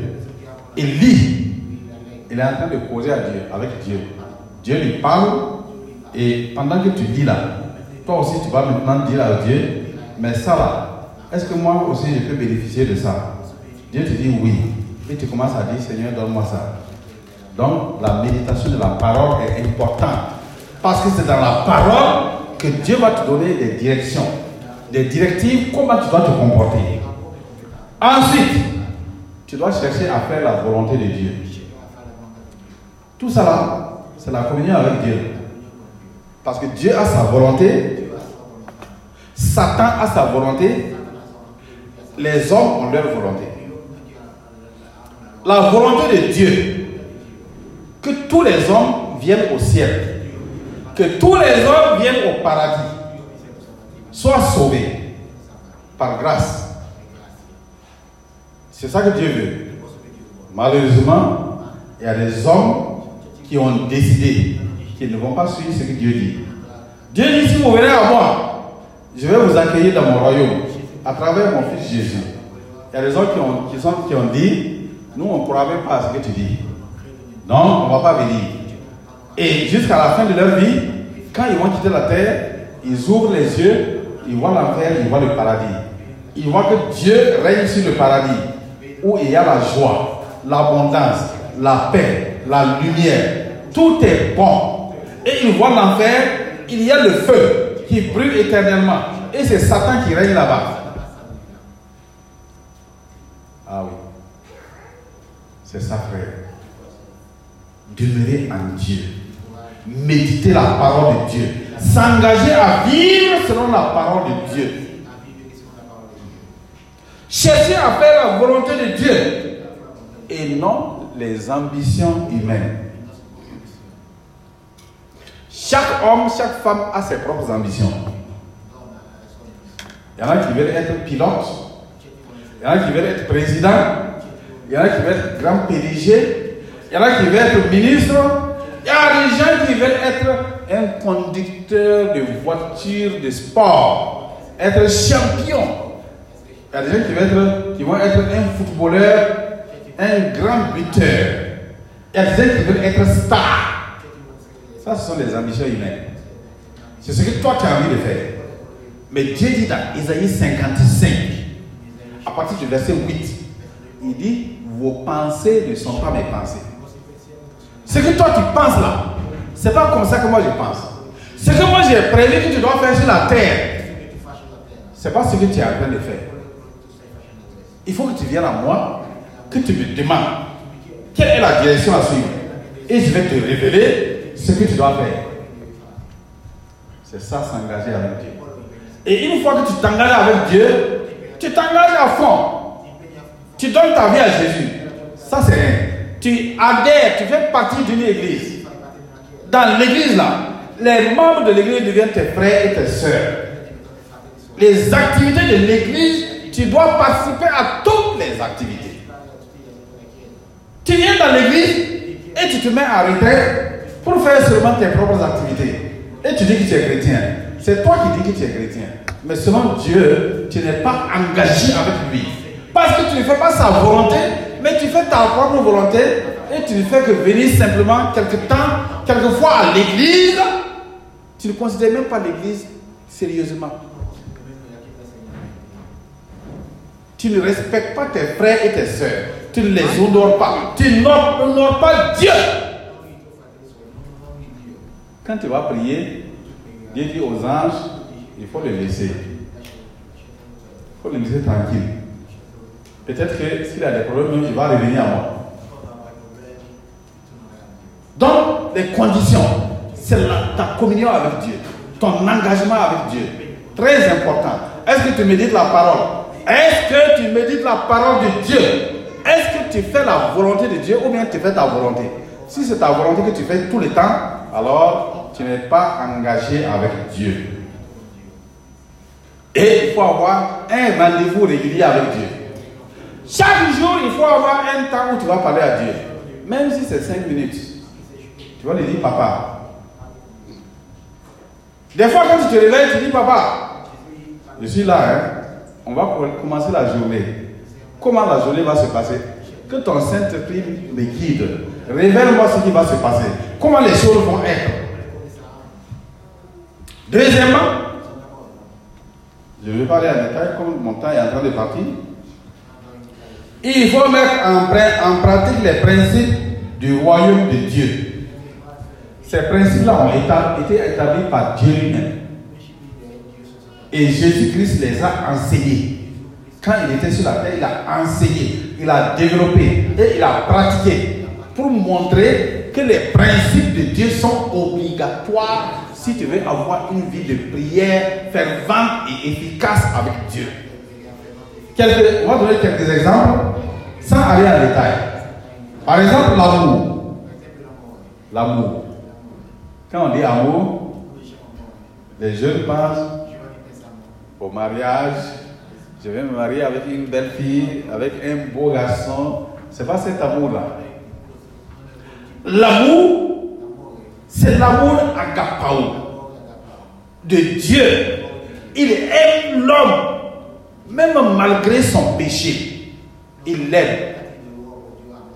et lit il est en train de causer à Dieu, avec Dieu. Dieu lui parle et pendant que tu dis là, toi aussi tu vas maintenant dire à Dieu, mais ça là, est-ce que moi aussi je peux bénéficier de ça? Dieu te dit oui. Et tu commences à dire, Seigneur, donne-moi ça. Donc la méditation de la parole est importante. Parce que c'est dans la parole que Dieu va te donner des directions, des directives, comment tu dois te comporter. Ensuite, tu dois chercher à faire la volonté de Dieu. Tout là, c'est la communion avec Dieu. Parce que Dieu a sa volonté, Satan a sa volonté, les hommes ont leur volonté. La volonté de Dieu, que tous les hommes viennent au ciel, que tous les hommes viennent au paradis, soient sauvés par grâce. C'est ça que Dieu veut. Malheureusement, il y a des hommes qui ont décidé qu'ils ne vont pas suivre ce que Dieu dit. Dieu dit, si vous venez à moi, je vais vous accueillir dans mon royaume à travers mon fils Jésus. Il y a des gens qui ont, qui sont, qui ont dit, nous on ne croit même pas à ce que tu dis. Non, on ne va pas venir. Et jusqu'à la fin de leur vie, quand ils vont quitter la terre, ils ouvrent les yeux, ils voient l'enfer, ils voient le paradis. Ils voient que Dieu règne sur le paradis, où il y a la joie, l'abondance, la paix, la lumière. Tout est bon. Et ils voient l'enfer, il y a le feu qui brûle éternellement. Et c'est Satan qui règne là-bas. Ah oui. C'est ça, frère. Demeurer en Dieu. Méditer la parole de Dieu. S'engager à vivre selon la parole de Dieu. Chercher à faire la volonté de Dieu. Et non les ambitions humaines. Chaque homme, chaque femme a ses propres ambitions. Il y en a qui veulent être pilote. Il y en a qui veulent être président. Il y en a qui veulent être grand PDG. Il y en a qui veulent être ministre. Il y a des gens qui veulent être un conducteur de voiture de sport. Être champion. Il y a des gens qui, veulent être, qui vont être un footballeur, un grand buteur. Il y a des gens qui veulent être star. Ça, ce sont les ambitions humaines. C'est ce que toi tu as envie de faire. Mais Dieu dit dans Isaïe 55, à partir du verset 8, il dit Vos pensées ne sont pas mes pensées. Ce que toi tu penses là, c'est pas comme ça que moi je pense. Ce que moi j'ai prévu que tu dois faire sur la terre, c'est pas ce que tu es en train de faire. Il faut que tu viennes à moi, que tu me demandes quelle est la direction à suivre. Et je vais te révéler ce que tu dois faire. C'est ça, s'engager avec Dieu. Et une fois que tu t'engages avec Dieu, tu t'engages à fond. Tu donnes ta vie à Jésus. Ça, c'est rien. Tu adhères, tu fais partie d'une église. Dans l'église, là, les membres de l'église deviennent tes frères et tes soeurs. Les activités de l'église, tu dois participer à toutes les activités. Tu viens dans l'église et tu te mets à retraite pour faire seulement tes propres activités. Et tu dis que tu es chrétien. C'est toi qui dis que tu es chrétien. Mais selon Dieu, tu n'es pas engagé avec lui. Parce que tu ne fais pas sa volonté, mais tu fais ta propre volonté et tu ne fais que venir simplement quelque temps, quelquefois à l'église. Tu ne considères même pas l'église sérieusement. Tu ne respectes pas tes frères et tes soeurs. Tu ne les honores pas. Tu n'honores pas Dieu. Quand tu vas prier, Dieu dit aux anges, il faut le laisser. Il faut le laisser tranquille. Peut-être que s'il a des problèmes, il va revenir à moi. Donc, les conditions, c'est ta communion avec Dieu, ton engagement avec Dieu. Très important. Est-ce que tu médites la parole? Est-ce que tu médites la parole de Dieu? Est-ce que tu fais la volonté de Dieu ou bien tu fais ta volonté? Si c'est ta volonté que tu fais tout le temps, alors tu n'es pas engagé avec Dieu. Et il faut avoir un rendez-vous régulier avec Dieu. Chaque jour, il faut avoir un temps où tu vas parler à Dieu. Même si c'est 5 minutes. Tu vas lui dire, papa. Des fois, quand tu te réveilles, tu dis, papa, je suis là, hein. on va commencer la journée. Comment la journée va se passer? Que ton Saint-Esprit me guide. Révèle-moi ce qui va se passer. Comment les choses vont être. Deuxièmement, je vais parler en détail comme mon temps est en train de partir. Il faut mettre en, en pratique les principes du royaume de Dieu. Ces principes-là ont été établis par Dieu lui-même. Et Jésus-Christ les a enseignés. Quand il était sur la terre, il a enseigné, il a développé et il a pratiqué pour montrer que les principes de Dieu sont obligatoires si tu veux avoir une vie de prière fervente et efficace avec Dieu. On va donner quelques exemples sans aller en détail. Par exemple, l'amour. L'amour. Quand on dit amour, les jeunes pensent au mariage. Je vais me marier avec une belle fille, avec un beau garçon. C'est pas cet amour-là. L'amour, c'est l'amour agapao de Dieu. Il aime l'homme, même malgré son péché. Il l'aime.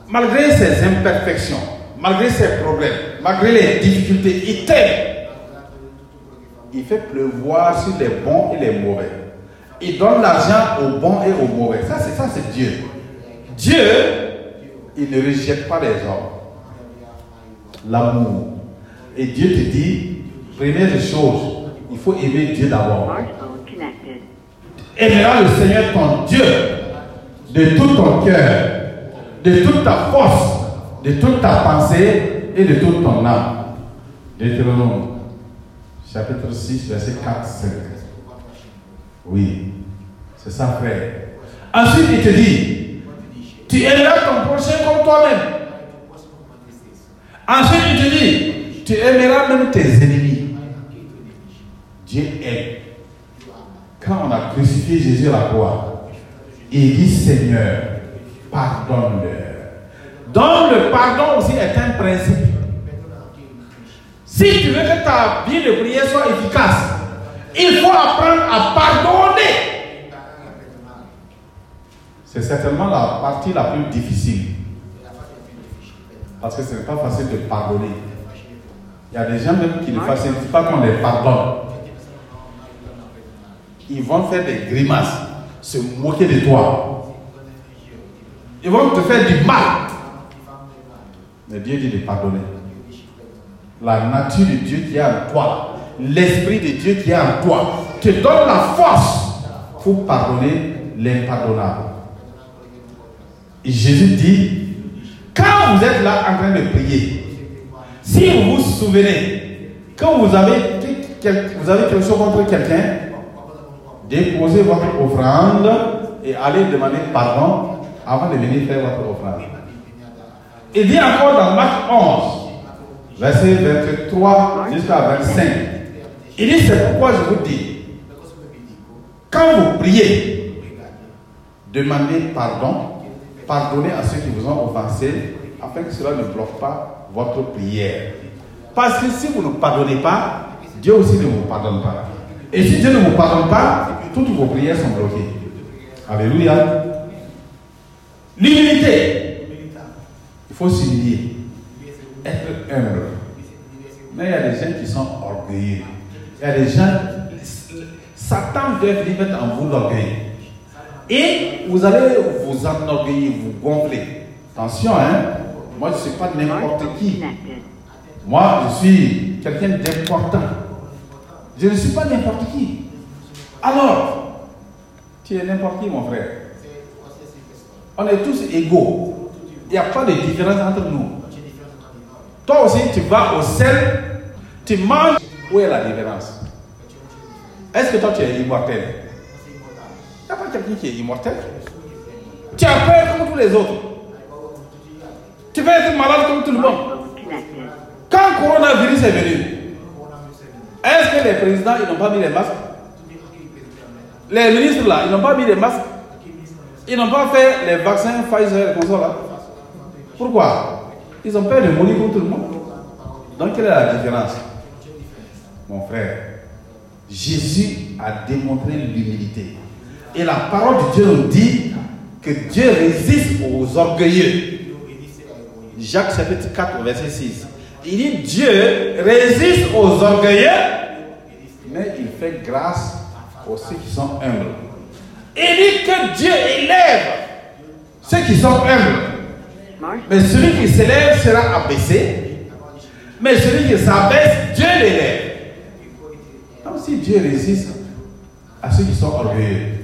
Malgré ses imperfections, malgré ses problèmes, malgré les difficultés, il t'aime. Il fait pleuvoir sur les bons et les mauvais. Il donne l'argent aux bons et aux mauvais. Ça, c'est ça, c'est Dieu. Dieu, il ne rejette pas les hommes. L'amour. Et Dieu te dit, première chose, il faut aimer Dieu d'abord. Aimeras le Seigneur ton Dieu de tout ton cœur, de toute ta force, de toute ta pensée et de toute ton âme. Deutéronome, chapitre 6, verset 4, 5. Oui, c'est ça, frère. Ensuite, il te dit, tu aimeras ton prochain comme toi-même. Ensuite, il te dit, tu aimeras même tes ennemis. Dieu aime. Quand on a crucifié Jésus à la croix, il dit Seigneur, pardonne-leur. Donc le pardon aussi est un principe. Si tu veux que ta vie de prière soit efficace, il faut apprendre à pardonner. C'est certainement la partie la plus difficile. Parce que ce n'est pas facile de pardonner. Il y a des gens même qui ne facilitent pas qu'on les pardonne. Ils vont faire des grimaces, se moquer de toi. Ils vont te faire du mal. Mais Dieu dit de pardonner. La nature de Dieu qui est en toi, l'esprit de Dieu qui est en toi, te donne la force pour pardonner l'impardonnable. Et Jésus dit, quand vous êtes là en train de prier, si vous vous souvenez, quand vous avez, vous avez quelque chose contre quelqu'un, déposez votre offrande et allez demander pardon avant de venir faire votre offrande. Il dit encore dans Marc 11, verset 23 jusqu'à 25. Il dit, c'est pourquoi je vous dis, quand vous priez, demandez pardon, pardonnez à ceux qui vous ont offensé, afin que cela ne bloque pas votre prière. Parce que si vous ne pardonnez pas, Dieu aussi ne vous pardonne pas. Et si Dieu ne vous pardonne pas, toutes vos prières sont bloquées. Alléluia. L'humilité. Il faut s'humilier. Être humble. Mais il y a des gens qui sont orgueilleux. Il y a des gens. Satan veut mettre en vous l'orgueil. Et vous allez vous enorgueillir, vous gonfler. Attention, hein. Moi, je ne suis pas n'importe qui. Moi, je suis quelqu'un d'important. Je ne suis pas n'importe qui. Alors, tu es n'importe qui, mon frère. On est tous égaux. Il n'y a pas de différence entre nous. Toi aussi, tu vas au sel, tu manges. Où est la différence? Est-ce que toi, tu es immortel? Il n'y a pas quelqu'un qui est immortel. Tu as peur comme tous les autres. Tu vas être malade comme tout le monde. Quand le coronavirus est venu, est-ce que les présidents ils n'ont pas mis les masques? Les ministres là, ils n'ont pas mis les masques? Ils n'ont pas fait les vaccins Pfizer et là? Pourquoi? Ils ont peur de mourir comme tout le monde. Donc quelle est la différence? Mon frère, Jésus a démontré l'humilité. Et la parole de Dieu nous dit que Dieu résiste aux orgueilleux. Jacques chapitre 4, verset 6. Il dit Dieu résiste aux orgueilleux, mais il fait grâce aux ceux qui sont humbles. Il dit que Dieu élève ceux qui sont humbles. Mais celui qui s'élève sera abaissé, mais celui qui s'abaisse, Dieu l'élève. Donc si Dieu résiste à ceux qui sont orgueilleux,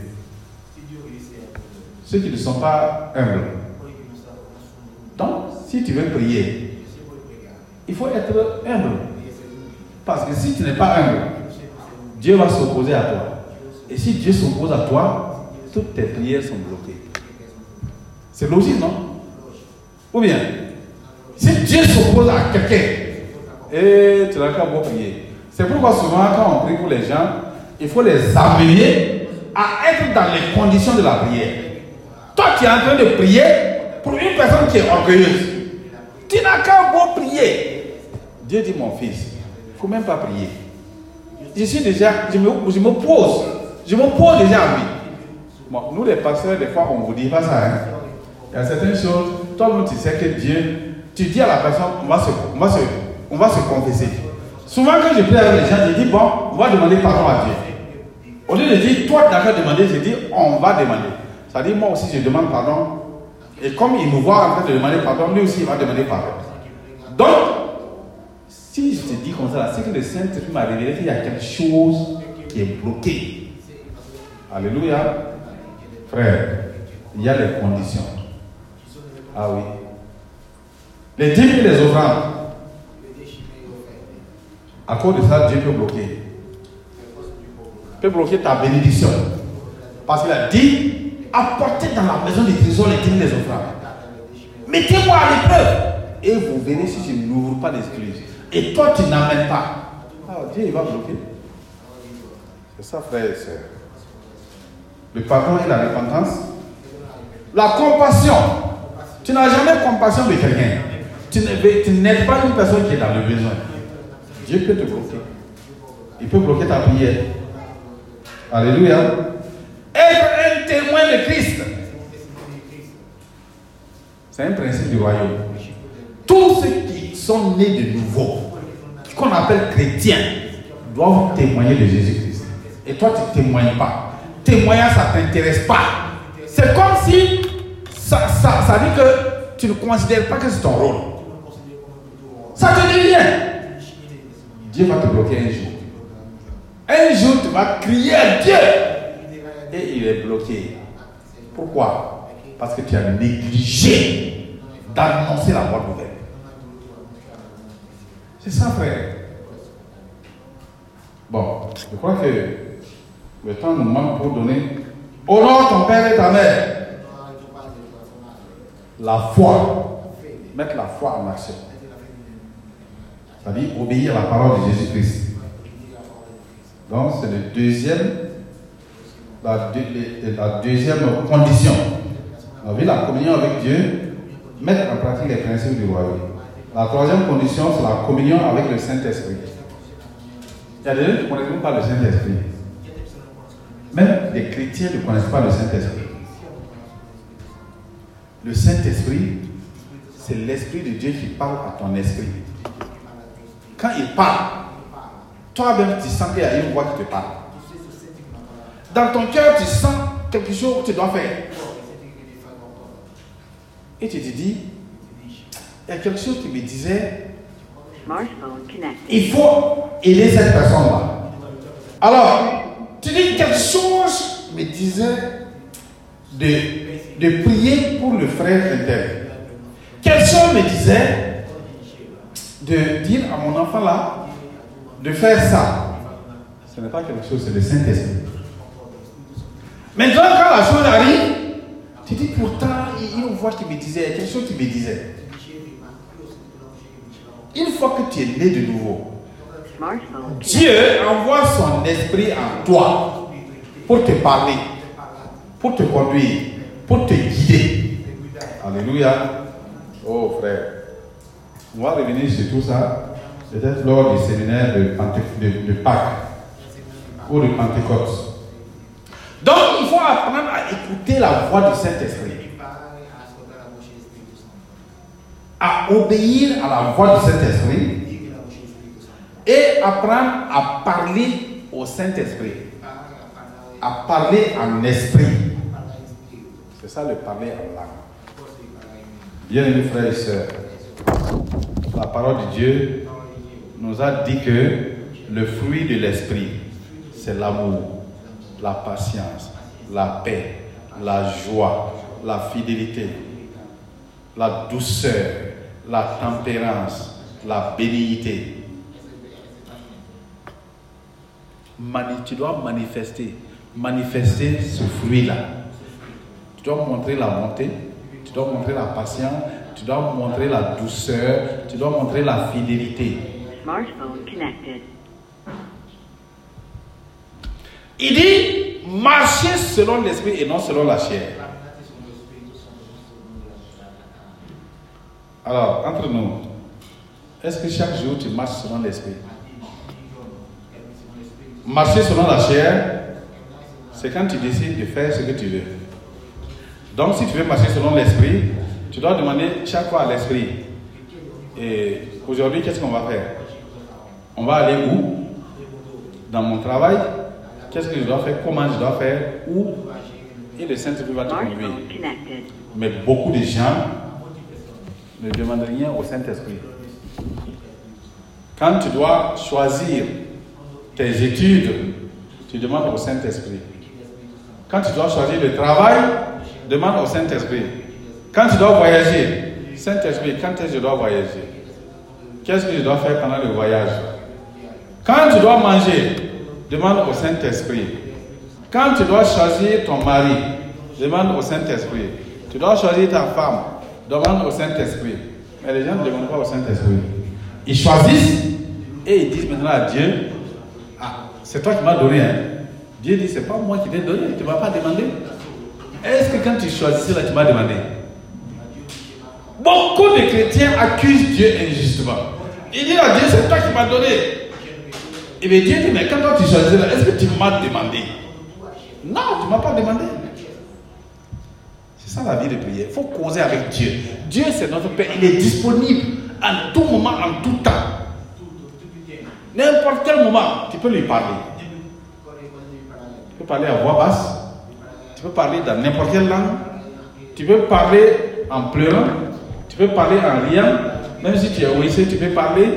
ceux qui ne sont pas humbles, donc si tu veux prier, il faut être humble. Parce que si tu n'es pas humble, Dieu va s'opposer à toi. Et si Dieu s'oppose à toi, toutes tes prières sont bloquées. C'est logique, non? Ou bien Si Dieu s'oppose à quelqu'un, et tu n'as qu'à bon prier. C'est pourquoi souvent quand on prie pour les gens, il faut les amener à être dans les conditions de la prière. Toi, tu es en train de prier pour une personne qui est orgueilleuse. Tu n'as qu'à bon prier. Dieu dit, mon fils, il ne faut même pas prier. Je suis déjà, je me, je me pose, je me pose déjà à lui. Bon, nous les pasteurs, des fois, on ne vous dit pas ça. hein. Il y a certaines choses, toi-même tu sais que Dieu, tu dis à la personne, on va se, on va se, on va se confesser. Souvent quand je prie avec les gens, je dis, bon, on va demander pardon à Dieu. Au lieu de dire, toi tu n'as qu'à demander, je dis, on va demander. Dit, moi aussi je demande pardon. Et comme il me voit en train de demander pardon, lui aussi il va demander pardon. Donc, si je te dis comme ça, c'est que le Saint-Esprit m'a révélé qu'il y a quelque chose qui est bloqué. Alléluia. Frère, il y a les conditions. Ah oui. Les dîmes et les offrandes. À cause de ça, Dieu peut bloquer. peut bloquer ta bénédiction. Parce qu'il a dit apportez dans la maison des trésors les dîmes les offrandes. Mettez-moi à l'épreuve. Et vous verrez si je n'ouvre pas d'excuses. Et toi, tu n'amènes pas. Ah, Dieu, il va bloquer. C'est ça, frère et sœur. Le pardon et la repentance. La compassion. Tu n'as jamais compassion de quelqu'un. Tu n'aides pas une personne qui est dans le besoin. Dieu peut te bloquer. Il peut bloquer ta prière. Alléluia. Témoin de Christ. C'est un principe du royaume. Tous ceux qui sont nés de nouveau, qu'on appelle chrétiens, doivent témoigner de Jésus-Christ. Et toi, tu ne témoignes pas. Témoignage, ça ne t'intéresse pas. C'est comme si ça, ça, ça dit que tu ne considères pas que c'est ton rôle. Ça te dit rien. Dieu va te bloquer un jour. Un jour, tu vas crier à Dieu. Et il est bloqué. Pourquoi? Parce que tu as négligé d'annoncer la bonne nouvelle. C'est ça, frère. Bon, je crois que le temps nous manque pour donner. Honore ton père et ta mère. La foi. Mettre la foi en action. C'est-à-dire obéir à la parole de Jésus-Christ. Donc, c'est le deuxième, la, deux- la deuxième condition. La communion avec Dieu, mettre en pratique les principes du royaume. La troisième condition, c'est la communion avec le Saint-Esprit. Il y a des gens qui ne connaissent même pas le Saint-Esprit. Même les chrétiens ne connaissent pas le Saint-Esprit. Le Saint-Esprit, c'est l'Esprit de Dieu qui parle à ton esprit. Quand il parle, toi-même tu sens qu'il y a une voix qui te parle. Dans ton cœur, tu sens quelque chose que tu dois faire. Et tu te dis, il y a quelque chose qui me disait, il faut aider cette personne-là. Alors, tu dis quelque chose me disait de, de prier pour le frère interne. Quelque chose me disait de dire à mon enfant là de faire ça. Ce n'est pas quelque chose, c'est le Saint-Esprit. Maintenant, quand la chose arrive, tu dis pourtant, il y a une voix qui me disait, quelque chose qui me disait. Une fois que tu es né de nouveau. Dieu envoie son esprit en toi pour te parler, pour te conduire, pour te guider. Alléluia. Oh frère, on va revenir sur tout ça, peut-être lors du séminaire de Pâques ou de Pentecôte. Donc il faut apprendre à écouter la voix du Saint-Esprit, à obéir à la voix du Saint-Esprit et apprendre à parler au Saint-Esprit, à parler en esprit. C'est ça le parler en langue. Bien-aimés frères et sœurs, la parole de Dieu nous a dit que le fruit de l'esprit, c'est l'amour, la patience, la paix, la joie, la fidélité, la douceur, la tempérance, la bénignité. Tu dois manifester, manifester ce fruit-là. Tu dois montrer la bonté, tu dois montrer la patience, tu Tu dois montrer la douceur, tu dois montrer la fidélité. Smartphone connected. Il dit marcher selon l'esprit et non selon la chair. Alors, entre nous, est-ce que chaque jour tu marches selon l'esprit? Marcher selon la chair, c'est quand tu décides de faire ce que tu veux. Donc, si tu veux marcher selon l'esprit, tu dois demander chaque fois à l'esprit. Et aujourd'hui, qu'est-ce qu'on va faire? On va aller où? Dans mon travail? Qu'est-ce que je dois faire? Comment je dois faire? Où? Et le Saint-Esprit va te conduire. Mais beaucoup de gens ne demandent rien au Saint-Esprit. Quand tu dois choisir tes études, tu demandes au Saint-Esprit. Quand tu dois choisir le travail, demande au Saint-Esprit. Quand tu dois voyager, Saint-Esprit, quand est-ce que je dois voyager? Qu'est-ce que je dois faire pendant le voyage? Quand tu dois manger, demande au Saint-Esprit. Quand tu dois choisir ton mari, demande au Saint-Esprit. Tu dois choisir ta femme, demande au Saint-Esprit. Mais les gens ne demandent pas au Saint-Esprit. Ils choisissent et ils disent maintenant à Dieu, ah, c'est toi qui m'as donné. Hein. Dieu dit, c'est pas moi qui t'ai donné, tu ne m'as pas demandé. Est-ce que quand tu choisissais là, tu m'as demandé? Beaucoup de chrétiens accusent Dieu injustement. Ils disent à Dieu, c'est toi qui m'as donné. Et bien Dieu dit, mais quand toi tu choisissais là, est-ce que tu m'as demandé? Non, tu ne m'as pas demandé. C'est ça la vie de prière. Il faut causer avec Dieu. Dieu, c'est notre Père. Il est disponible en tout moment, en tout temps. N'importe quel moment, tu peux lui parler. Tu peux parler à voix basse. Tu peux parler dans n'importe quelle langue. Tu peux parler en pleurant. Tu peux parler en riant. Même si tu es OIC, tu peux parler.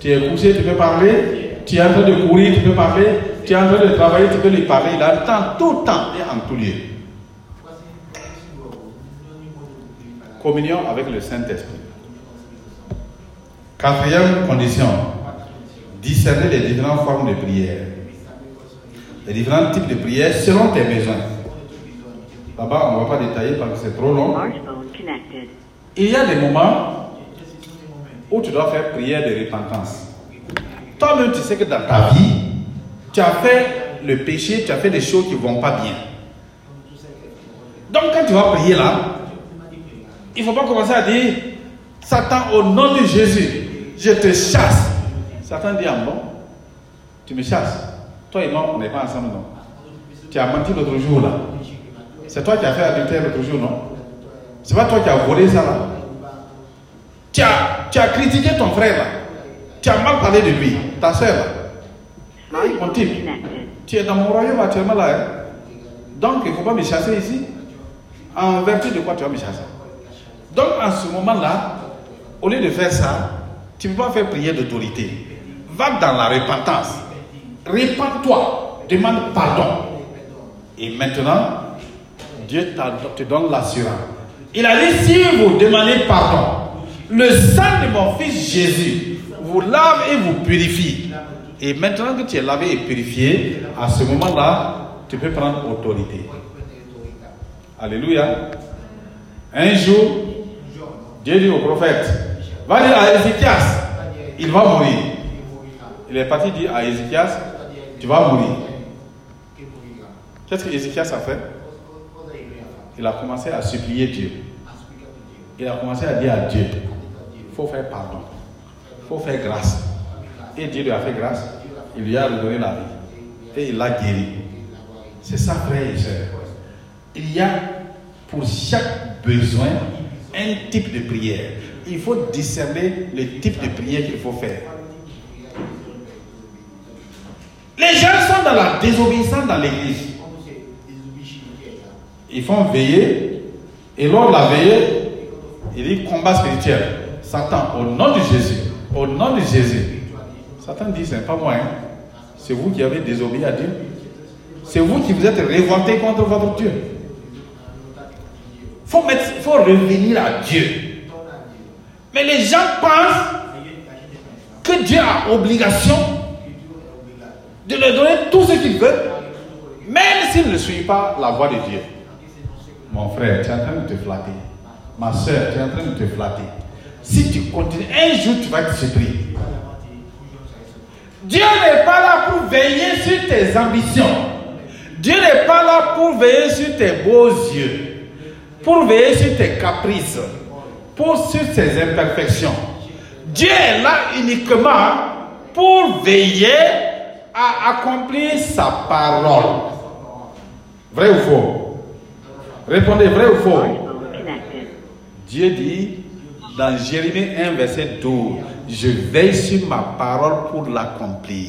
Tu es couché, tu peux parler. Tu es en train de courir, tu peux parler. Tu es en train de travailler, tu peux lui parler. Il entend tout le temps et en tout lieu. Communion avec le Saint-Esprit. Quatrième condition, discerner les différentes formes de prière. Les différents types de prière selon tes besoins. Là-bas, on ne va pas détailler parce que c'est trop long. Il y a des moments où tu dois faire prière de repentance. Toi-même, tu sais que dans ta vie, tu as fait le péché, tu as fait des choses qui ne vont pas bien. Donc, quand tu vas prier là, il ne faut pas commencer à dire Satan, au nom de Jésus, je te chasse. Satan dit Ah bon, tu me chasses. Toi et moi, on n'est pas ensemble, non? Tu as menti l'autre jour là. C'est toi qui as fait adultère l'autre jour, non? C'est pas toi qui as volé ça là. Tu as, tu as critiqué ton frère là. Tu as mal parlé de lui, ta soeur là. Mon tu es dans mon royaume actuellement là. hein. Donc il ne faut pas me chasser ici. En vertu de quoi tu vas me chasser? Donc en ce moment-là, au lieu de faire ça, tu ne peux pas faire prière d'autorité. Va dans la repentance. Répands-toi. Demande pardon. Et maintenant, Dieu te donne l'assurance. Il a dit, si vous demandez pardon, le sang de mon fils Jésus vous lave et vous purifie. Et maintenant que tu es lavé et purifié, à ce moment-là, tu peux prendre autorité. Alléluia. Un jour, Dieu dit au prophète, va dire à Ézéchias, il va mourir. Il est parti dire à Ézéchias, tu vas mourir. Qu'est-ce que Ézéchias a fait? Il a commencé à supplier Dieu. Il a commencé à dire à Dieu, il faut faire pardon, il faut faire grâce. Et Dieu lui a fait grâce, il lui a redonné la vie. Et il l'a guéri. C'est ça, frère et soeur. Il y a pour chaque besoin un type de prière. Il faut discerner le type de prière qu'il faut faire. Les gens sont dans la désobéissance dans l'église. Ils font veiller. Et lors de la veillée, il dit combat spirituel. Satan, au nom de Jésus, au nom de Jésus. Satan dit, c'est pas moi. hein. C'est vous qui avez désobéi à Dieu. C'est vous qui vous êtes révolté contre votre Dieu. Il faut, mettre- faut revenir à Dieu. Mais les gens pensent que Dieu a obligation de leur donner tout ce qu'ils veulent, même s'ils ne suivent pas la voie de Dieu. Mon frère, tu es en train de te flatter. Ma soeur, tu es en train de te flatter. Si tu continues, un jour tu vas être surpris. Dieu n'est pas là pour veiller sur tes ambitions. Dieu n'est pas là pour veiller sur tes beaux yeux, pour veiller sur tes caprices, pour sur tes imperfections. Dieu est là uniquement pour veiller à accomplir sa parole. Vrai ou faux? Répondez vrai ou faux? Dieu dit dans Jérémie 1, verset 12, je veille sur ma parole pour l'accomplir.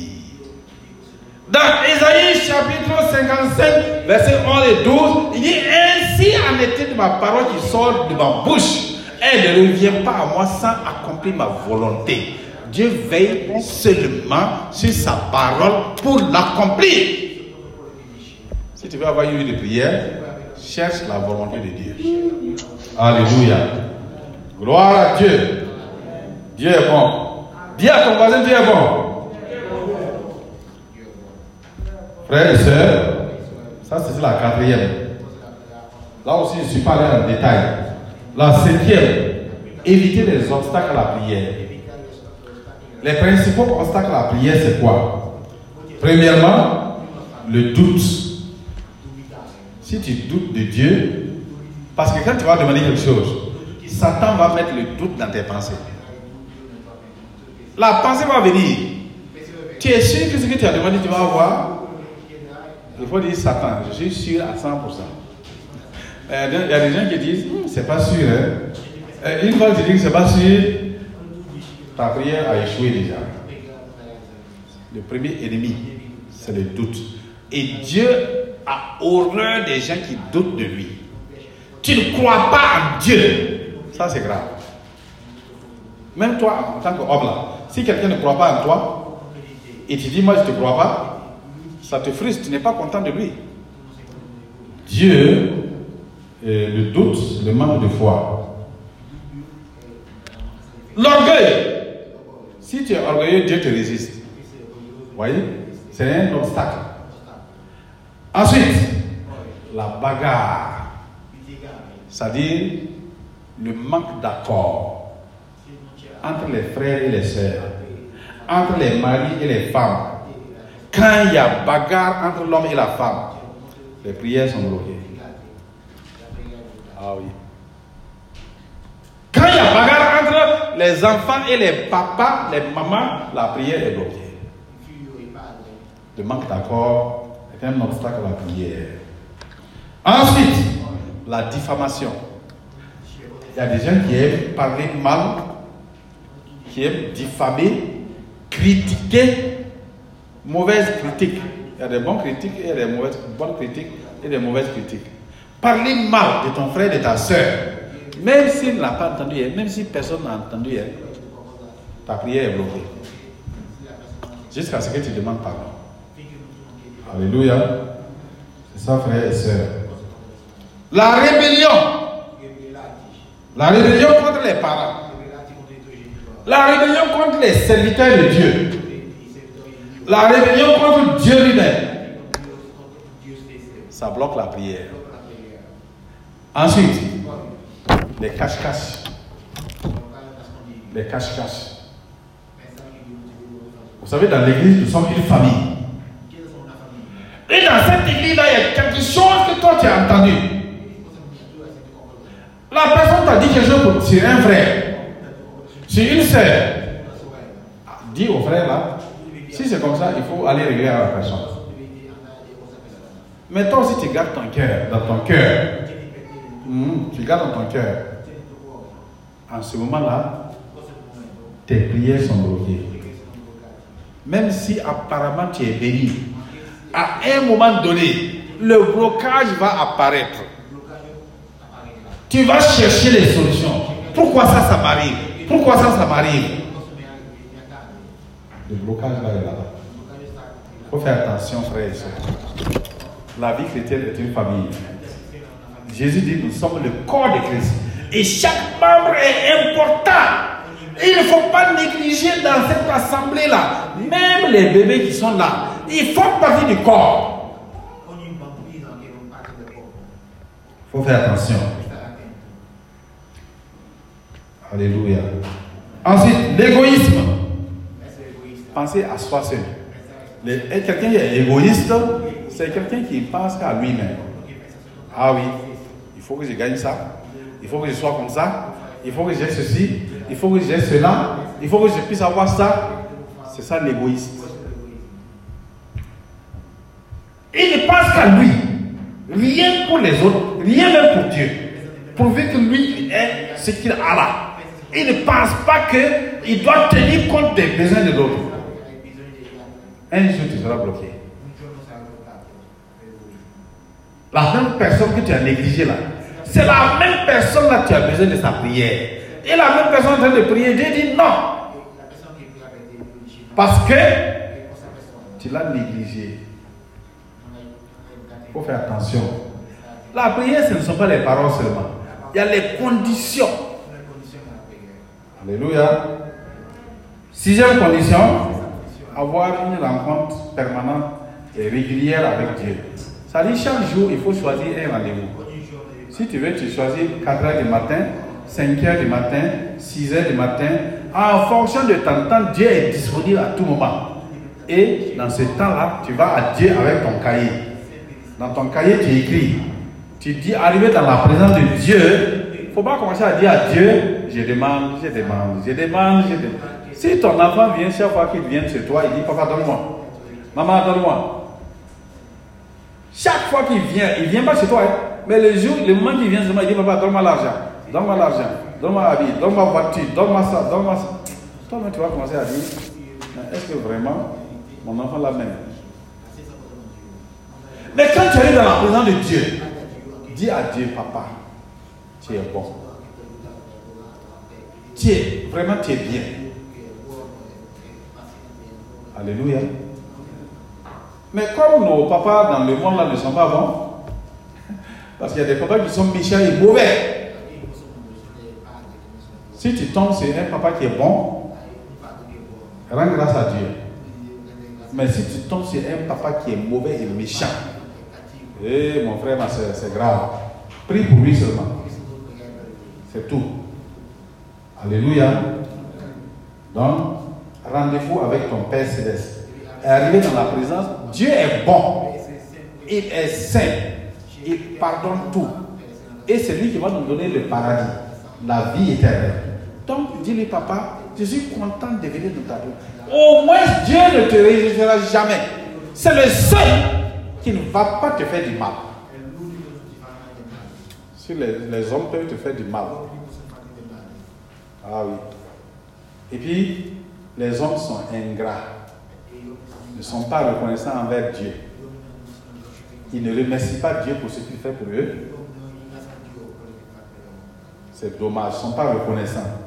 Dans Ésaïe chapitre 55, verset 11 et 12, il dit Ainsi en était de ma parole qui sort de ma bouche. Elle ne revient pas à moi sans accomplir ma volonté. Dieu veille seulement sur sa parole pour l'accomplir. Si tu veux avoir une vie de prière, cherche la volonté de Dieu. Alléluia. Gloire à Dieu. Dieu est bon. Dis à ton voisin, Dieu est bon. Frères et sœurs, ça c'est la quatrième. Là aussi, je ne suis pas allé en détail. La septième, éviter les obstacles à la prière. Les principaux obstacles à la prière, c'est quoi? Premièrement, le doute. Si tu doutes de Dieu, parce que quand tu vas demander quelque chose, Satan va mettre le doute dans tes pensées. La pensée va venir. Tu es sûr que ce que tu as demandé, tu vas avoir? Il faut dire Satan, je suis sûr à 100%. Euh, Il y a des gens qui disent, Hum, c'est pas sûr. Hein. Euh, Une fois que tu dis que c'est pas sûr, ta prière a échoué déjà. Le premier ennemi, c'est le doute. Et Dieu a horreur des gens qui doutent de lui. Tu ne crois pas en Dieu. Ça, c'est grave. Même toi, en tant qu'homme là, si quelqu'un ne croit pas en toi, et tu dis, moi, je ne te crois pas, ça te frustre, tu n'es pas content de lui. Dieu, euh, le doute, le manque de foi. L'orgueil. Si tu es orgueilleux, Dieu te résiste. Vous voyez? C'est un obstacle. Ensuite, la bagarre. C'est-à-dire le manque d'accord entre les frères et les sœurs, entre les maris et les femmes. Quand il y a bagarre entre l'homme et la femme, les prières sont bloquées. Ah oui. Quand il y a bagarre entre les enfants et les papas, les mamans, la prière est bloquée. Le manque d'accord est un obstacle à la prière. Ensuite, la diffamation. Il y a des gens qui aiment parler mal, qui aiment diffamer, critiquer, mauvaise critique. Il y a des bons critiques et des mauvaises, bonnes critiques et des mauvaises critiques. Parler mal de ton frère de ta soeur, même s'il n'a pas entendu, hier, même si personne n'a entendu, hier, ta prière est bloquée. Jusqu'à ce que tu demandes pardon. Alléluia. C'est ça, frère et sœurs. La rébellion. La rébellion contre les parents. La rébellion contre les serviteurs de Dieu. La rébellion contre Dieu lui-même. Ça bloque la prière. Ensuite, les cache-cache. Les cache-cache. Vous savez, dans l'église, nous sommes une famille. Et dans cette église-là, il y a quelque chose que toi tu as entendu. La personne t'a dit quelque chose pour- sur un frère, sur une sœur. Dis au frère là, si c'est comme ça, il faut aller régler à la personne. Mais toi aussi, tu gardes ton cœur, dans ton cœur. Mhm, tu gardes dans ton cœur. En ce moment-là, tes prières sont bloquées. Même si apparemment tu es béni, à un moment donné, le blocage va apparaître. Tu vas chercher les solutions. Pourquoi ça, ça m'arrive? Pourquoi ça, ça m'arrive? Le blocage là est là-bas. Il faut faire attention, frères et sœurs. La vie chrétienne est une famille. Jésus dit, nous sommes le corps de Christ. Et chaque membre est important. Il ne faut pas négliger dans cette assemblée-là, même les bébés qui sont là, ils font partie du corps. Il faut faire attention. Alléluia. Ensuite, l'égoïsme. Pensez à soi seul. Quelqu'un qui est égoïste, c'est quelqu'un qui pense qu'à lui-même. Ah oui, il faut que je gagne ça. Il faut que je sois comme ça. Il faut que j'ai ceci. Il faut que j'ai cela. Il faut que je puisse avoir ça. C'est ça l'égoïste. Il ne pense qu'à lui. Rien pour les autres. Rien même pour Dieu. Pourvu que lui ait ce qu'il a là. Il ne pense pas qu'il doit tenir compte des besoins de l'autre. Un jour, tu seras bloqué. La même personne que tu as négligée là, c'est la même personne là tu as besoin de sa prière. Et la même personne en train de prier, Dieu dit non. Parce que tu l'as négligé. Il faut faire attention. La prière, ce ne sont pas les paroles seulement. Il y a les conditions. Alléluia. Sixième condition, avoir une rencontre permanente et régulière avec Dieu. Ça dit chaque jour, il faut choisir un rendez-vous. Si tu veux, tu choisis 4 heures du matin, 5 heures du matin, 6 heures du matin. En fonction de ton temps, Dieu est disponible à tout moment. Et dans ce temps-là, tu vas à Dieu avec ton cahier. Dans ton cahier, tu écris. Tu dis, arrivé dans la présence de Dieu, il ne faut pas commencer à dire à Dieu, je demande, je demande, je demande, je demande. Si ton enfant vient, chaque fois qu'il vient chez toi, il dit, papa, donne-moi. Maman, donne-moi. Chaque fois qu'il vient, il ne vient pas chez toi. hein. Mais le jour, le moment qu'il vient chez moi, il dit, papa, donne-moi l'argent. Donne-moi l'argent. Donne-moi vie. Donne-moi voiture. Donne-moi ça. Donne-moi ça. Toi, tu vas commencer à dire, est-ce que vraiment mon enfant l'amène Mais quand tu arrives dans la présence de Dieu, dis à Dieu, papa, tu es bon. Tu es, vraiment, tu es bien. Alléluia. Mais comme nos papas dans le monde là ne sont pas bons, parce qu'il y a des papas qui sont méchants et mauvais. Si tu tombes sur un papa qui est bon, rends grâce à Dieu. Mais si tu tombes sur un papa qui est mauvais et méchant, eh mon frère, ma soeur, c'est grave. Prie pour lui seulement. C'est tout. Alléluia. Donc, rendez-vous avec ton Père Céleste. Et arrivé dans la présence, Dieu est bon. Il est saint. Il pardonne tout. Et c'est lui qui va nous donner le paradis, la vie éternelle. Donc, dis-lui, papa, je suis content de venir dans ta vie. Au moins, Dieu ne te réjouira jamais. C'est le seul qui ne va pas te faire du mal. Si les, les hommes peuvent te faire du mal. Ah oui. Et puis, les hommes sont ingrats. Ne sont pas reconnaissants envers Dieu. Ils ne remercient pas Dieu pour ce qu'il fait pour eux. C'est dommage. Ils ne sont pas reconnaissants.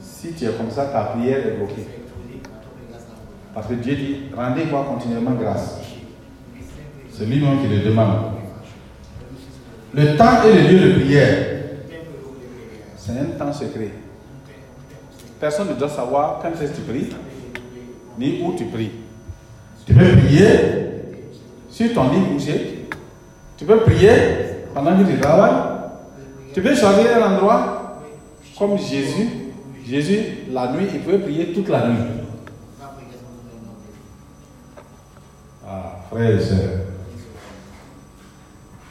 Si tu es comme ça, ta prière est bloquée. Parce que Dieu dit, rendez-moi continuellement grâce. C'est lui-même qui le demande. Le temps et le lieu de prière, c'est un temps secret. Personne ne doit savoir quand tu pries, ni où tu pries. Tu peux prier sur ton lit couché. Tu peux prier pendant que tu travailles. Tu peux choisir un endroit comme Jésus. Jésus, la nuit, il pouvait prier toute la nuit. Ah, frère et soeur,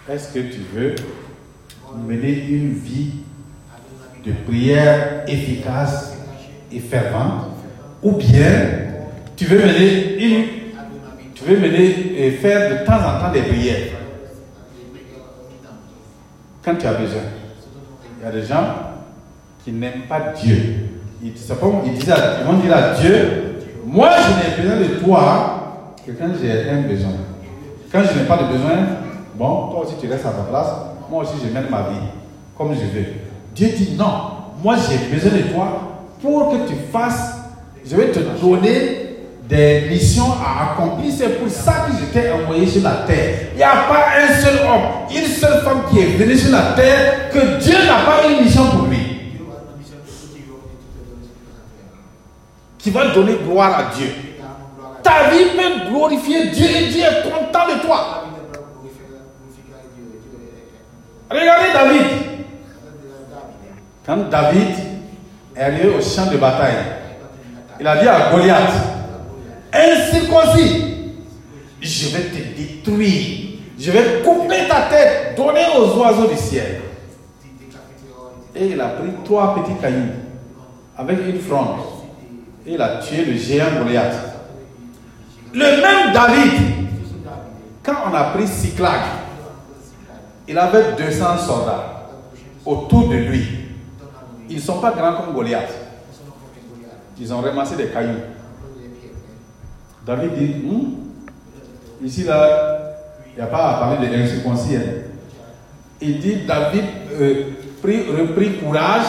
est-ce que tu veux mener une vie de prière efficace et fervente ou bien tu veux mener une tu veux mener et faire de temps en temps des prières quand tu as besoin. Il y a des gens qui n'aiment pas Dieu. Ils, disent ils vont dire à Dieu, moi je n'ai besoin de toi que quand j'ai un besoin. Quand je n'ai pas de besoin, bon, toi aussi tu restes à ta place, moi aussi je mène ma vie comme je veux. Dieu dit non, moi j'ai besoin de toi pour que tu fasses, je vais te donner des missions à accomplir. C'est pour ça que je t'ai envoyé sur la terre. Il n'y a pas un seul homme, une seule femme qui est venue sur la terre que Dieu n'a pas une mission pour lui. Qui va donner gloire à Dieu. Ta vie peut glorifier Dieu et Dieu est content de toi. Regardez David. David est arrivé au champ de bataille. Il a dit à Goliath, incirconcis, je vais te détruire. Je vais couper ta tête, donner aux oiseaux du ciel. Et il a pris trois petits cailloux avec une fronde. Et il a tué le géant Goliath. Le même David, quand on a pris Siklag, il avait 200 soldats autour de lui. Ils ne sont pas grands comme Goliath. Ils ont ramassé des cailloux. David dit, Hum, ici là, il n'y a pas à parler de l'incirconcis. Il dit, David euh, prit- reprit courage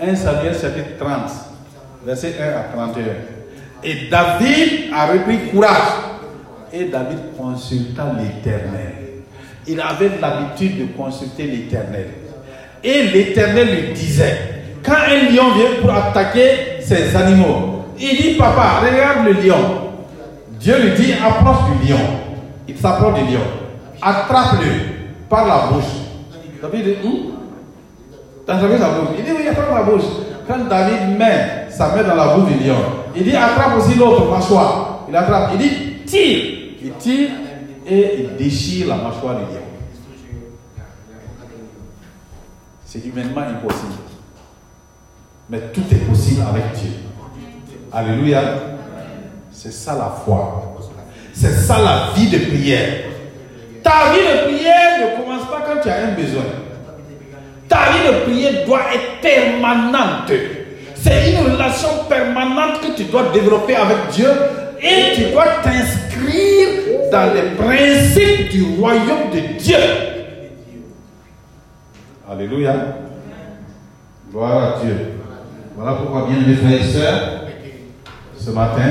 1 Samuel chapitre 30, verset 1 à 31. Et David a repris courage. Et David consulta l'Éternel. Il avait l'habitude de consulter l'Éternel. Et l'Éternel lui disait, quand un lion vient pour attaquer ses animaux, il dit, papa, regarde le lion. Dieu lui dit, approche du lion. Il s'approche du lion. Attrape-le par la bouche. David dit, Hum? Attrapé sa bouche? Il dit, oui, attrape la bouche. Quand David met sa main dans la bouche du lion, il dit, attrape aussi l'autre mâchoire. Il attrape. Il dit, tire. Il tire et il déchire la mâchoire du lion. C'est humainement impossible. Mais tout est possible avec Dieu. Alléluia. C'est ça la foi. C'est ça la vie de prière. Ta vie de prière ne commence pas quand tu as un besoin. Ta vie de prière doit être permanente. C'est une relation permanente que tu dois développer avec Dieu et tu dois t'inscrire dans les principes du royaume de Dieu. Alléluia. Gloire à Dieu. Voilà pourquoi, bien mes frères et sœurs, ce matin,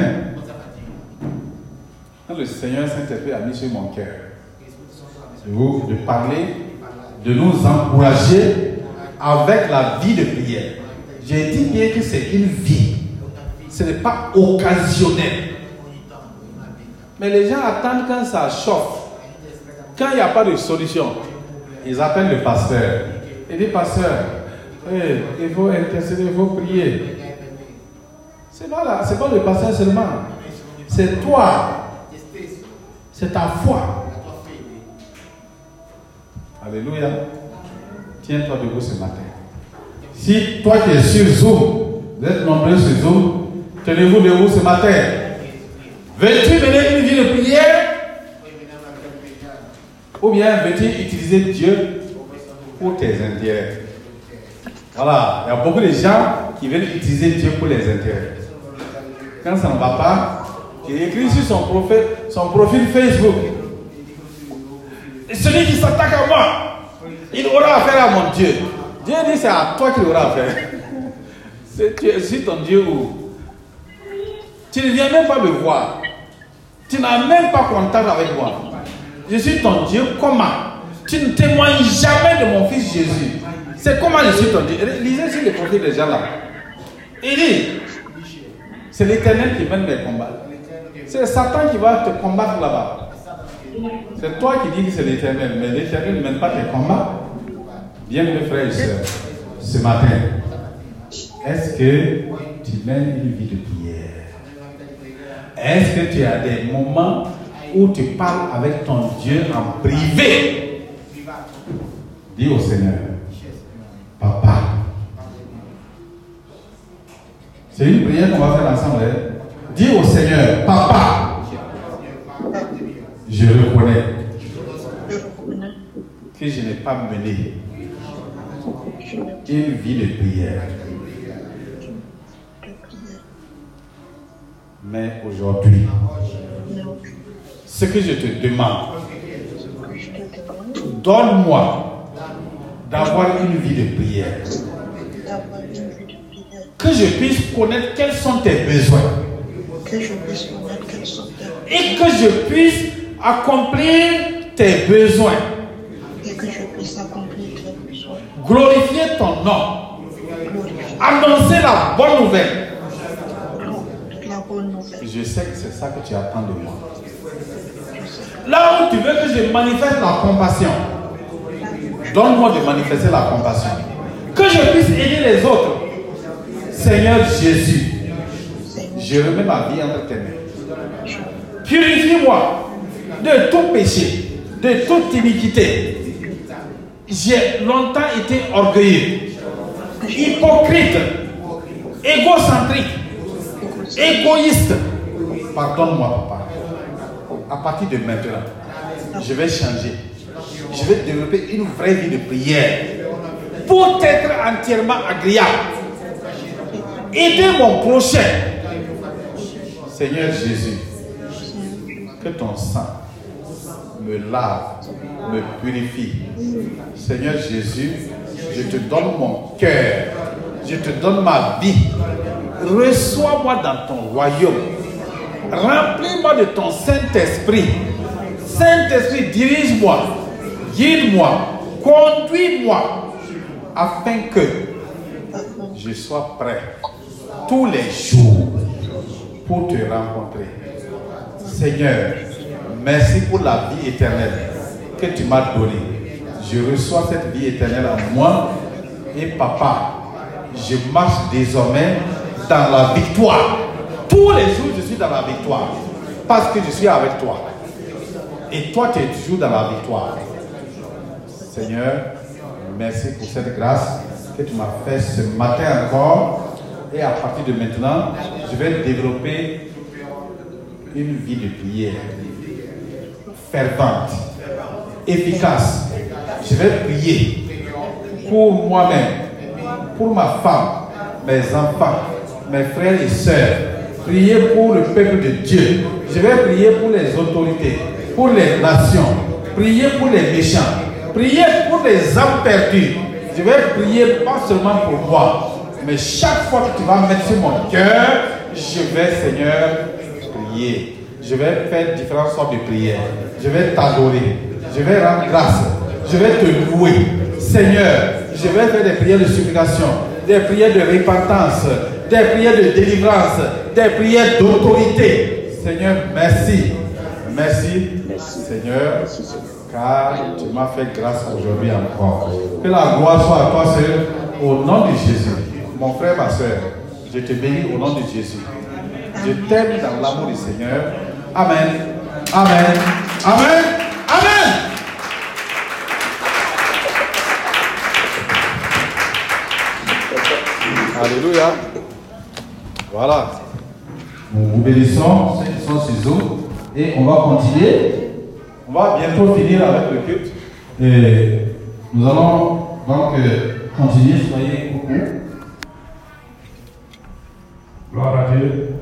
le Seigneur Saint-Esprit a mis sur mon cœur de vous de parler, de nous encourager avec la vie de prière. J'ai dit bien que c'est une vie. Ce n'est pas occasionnel. Mais les gens attendent quand ça chauffe. Quand il n'y a pas de solution, ils appellent le pasteur. Il dit, pasteur, eh, il faut intercéder, il faut prier. C'est pas, là, c'est pas le pasteur seulement. C'est toi. C'est ta foi. Alléluia. Tiens-toi debout ce matin. Si toi qui es sur Zoom, vous êtes nombreux sur Zoom, tenez-vous debout ce matin. Veux-tu mener une vie de prière? Ou bien veux-tu utiliser Dieu pour tes intérêts Voilà, il y a beaucoup de gens qui veulent utiliser Dieu pour les intérêts. Quand ça ne va pas, il écrit sur son profil, son profil Facebook. Celui qui s'attaque à moi, il aura affaire à mon Dieu. Dieu dit c'est à toi qu'il aura affaire. C'est tu es sur ton Dieu où? Tu ne viens même pas me voir. Tu n'as même pas contact avec moi. Je suis ton Dieu. Comment Tu ne témoignes jamais de mon fils Jésus. C'est comment je suis ton Dieu. Lisez sur les profils gens là. Il dit, c'est l'éternel qui mène mes combats. C'est Satan qui va te combattre là-bas. C'est toi qui dis que c'est l'éternel, mais l'éternel ne mène pas tes combats. Bien, mes frères et sœurs, ce matin, est-ce que tu mènes une vie de prière? Est-ce que tu as des moments où tu parles avec ton Dieu en privé? Dis au Seigneur, Papa. C'est une prière qu'on va faire ensemble. hein? Dis au Seigneur, Papa, je reconnais que je n'ai pas mené une vie de prière. Mais aujourd'hui, ce que je te demande, donne-moi d'avoir une vie de prière. Que je puisse connaître quels sont tes besoins que je puisse connaître quels sont tes et que je puisse accomplir tes besoins, et que je puisse accomplir tes besoins. glorifier ton nom, Glorifier annoncer la bonne nouvelle. la bonne nouvelle. Je sais que c'est ça que tu attends de moi. Là où tu veux que je manifeste la compassion, donne-moi de manifester la compassion. Que je puisse aider les autres, Seigneur Jésus, je remets ma vie entre tes mains. Purifie-moi de tout péché, de toute iniquité. J'ai longtemps été orgueilleux, hypocrite, égocentrique, égoïste. Pardonne-moi, papa. À partir de maintenant, je vais changer. Je vais développer une vraie vie de prière pour être entièrement agréable. Aider mon prochain. Seigneur Jésus, que ton sang me lave, me purifie. Seigneur Jésus, je te donne mon cœur, je te donne ma vie. Reçois-moi dans ton royaume. Remplis-moi de ton Saint-Esprit. Saint-Esprit, dirige-moi, guide-moi, conduis-moi, afin que je sois prêt tous les jours pour te rencontrer. Seigneur, merci pour la vie éternelle que tu m'as donnée. Je reçois cette vie éternelle en moi et papa, je marche désormais dans la victoire. Tous les jours, je suis dans la victoire parce que je suis avec toi. Et toi, tu es toujours dans la victoire. Seigneur, merci pour cette grâce que tu m'as fait ce matin encore. Et à partir de maintenant, je vais développer une vie de prière fervente, efficace. Je vais prier pour moi-même, pour ma femme, mes enfants, mes frères et sœurs. Prier pour le peuple de Dieu. Je vais prier pour les autorités, pour les nations. Prier pour les méchants. Prier pour les âmes perdues. Je vais prier pas seulement pour moi, mais chaque fois que tu vas mettre sur mon cœur, je vais, Seigneur, prier. Je vais faire différentes sortes de prières. Je vais t'adorer. Je vais rendre grâce. Je vais te louer. Seigneur, je vais faire des prières de supplication, des prières de repentance, des prières de délivrance, des prières d'autorité. Seigneur, merci. Merci, Seigneur, car tu m'as fait grâce aujourd'hui encore. Que la gloire soit à toi, Seigneur, au nom de Jésus. Mon frère, ma soeur, je te bénis au nom de Jésus. Je t'aime dans l'amour du Seigneur. Amen. Amen. Amen. Amen. Alléluia. Voilà. Nous vous bénissons, ceux qui sont chez eux, et on va continuer. On va bientôt finir avec le culte. Et nous allons donc euh, continuer. Soyez beaucoup. Gloire à Dieu.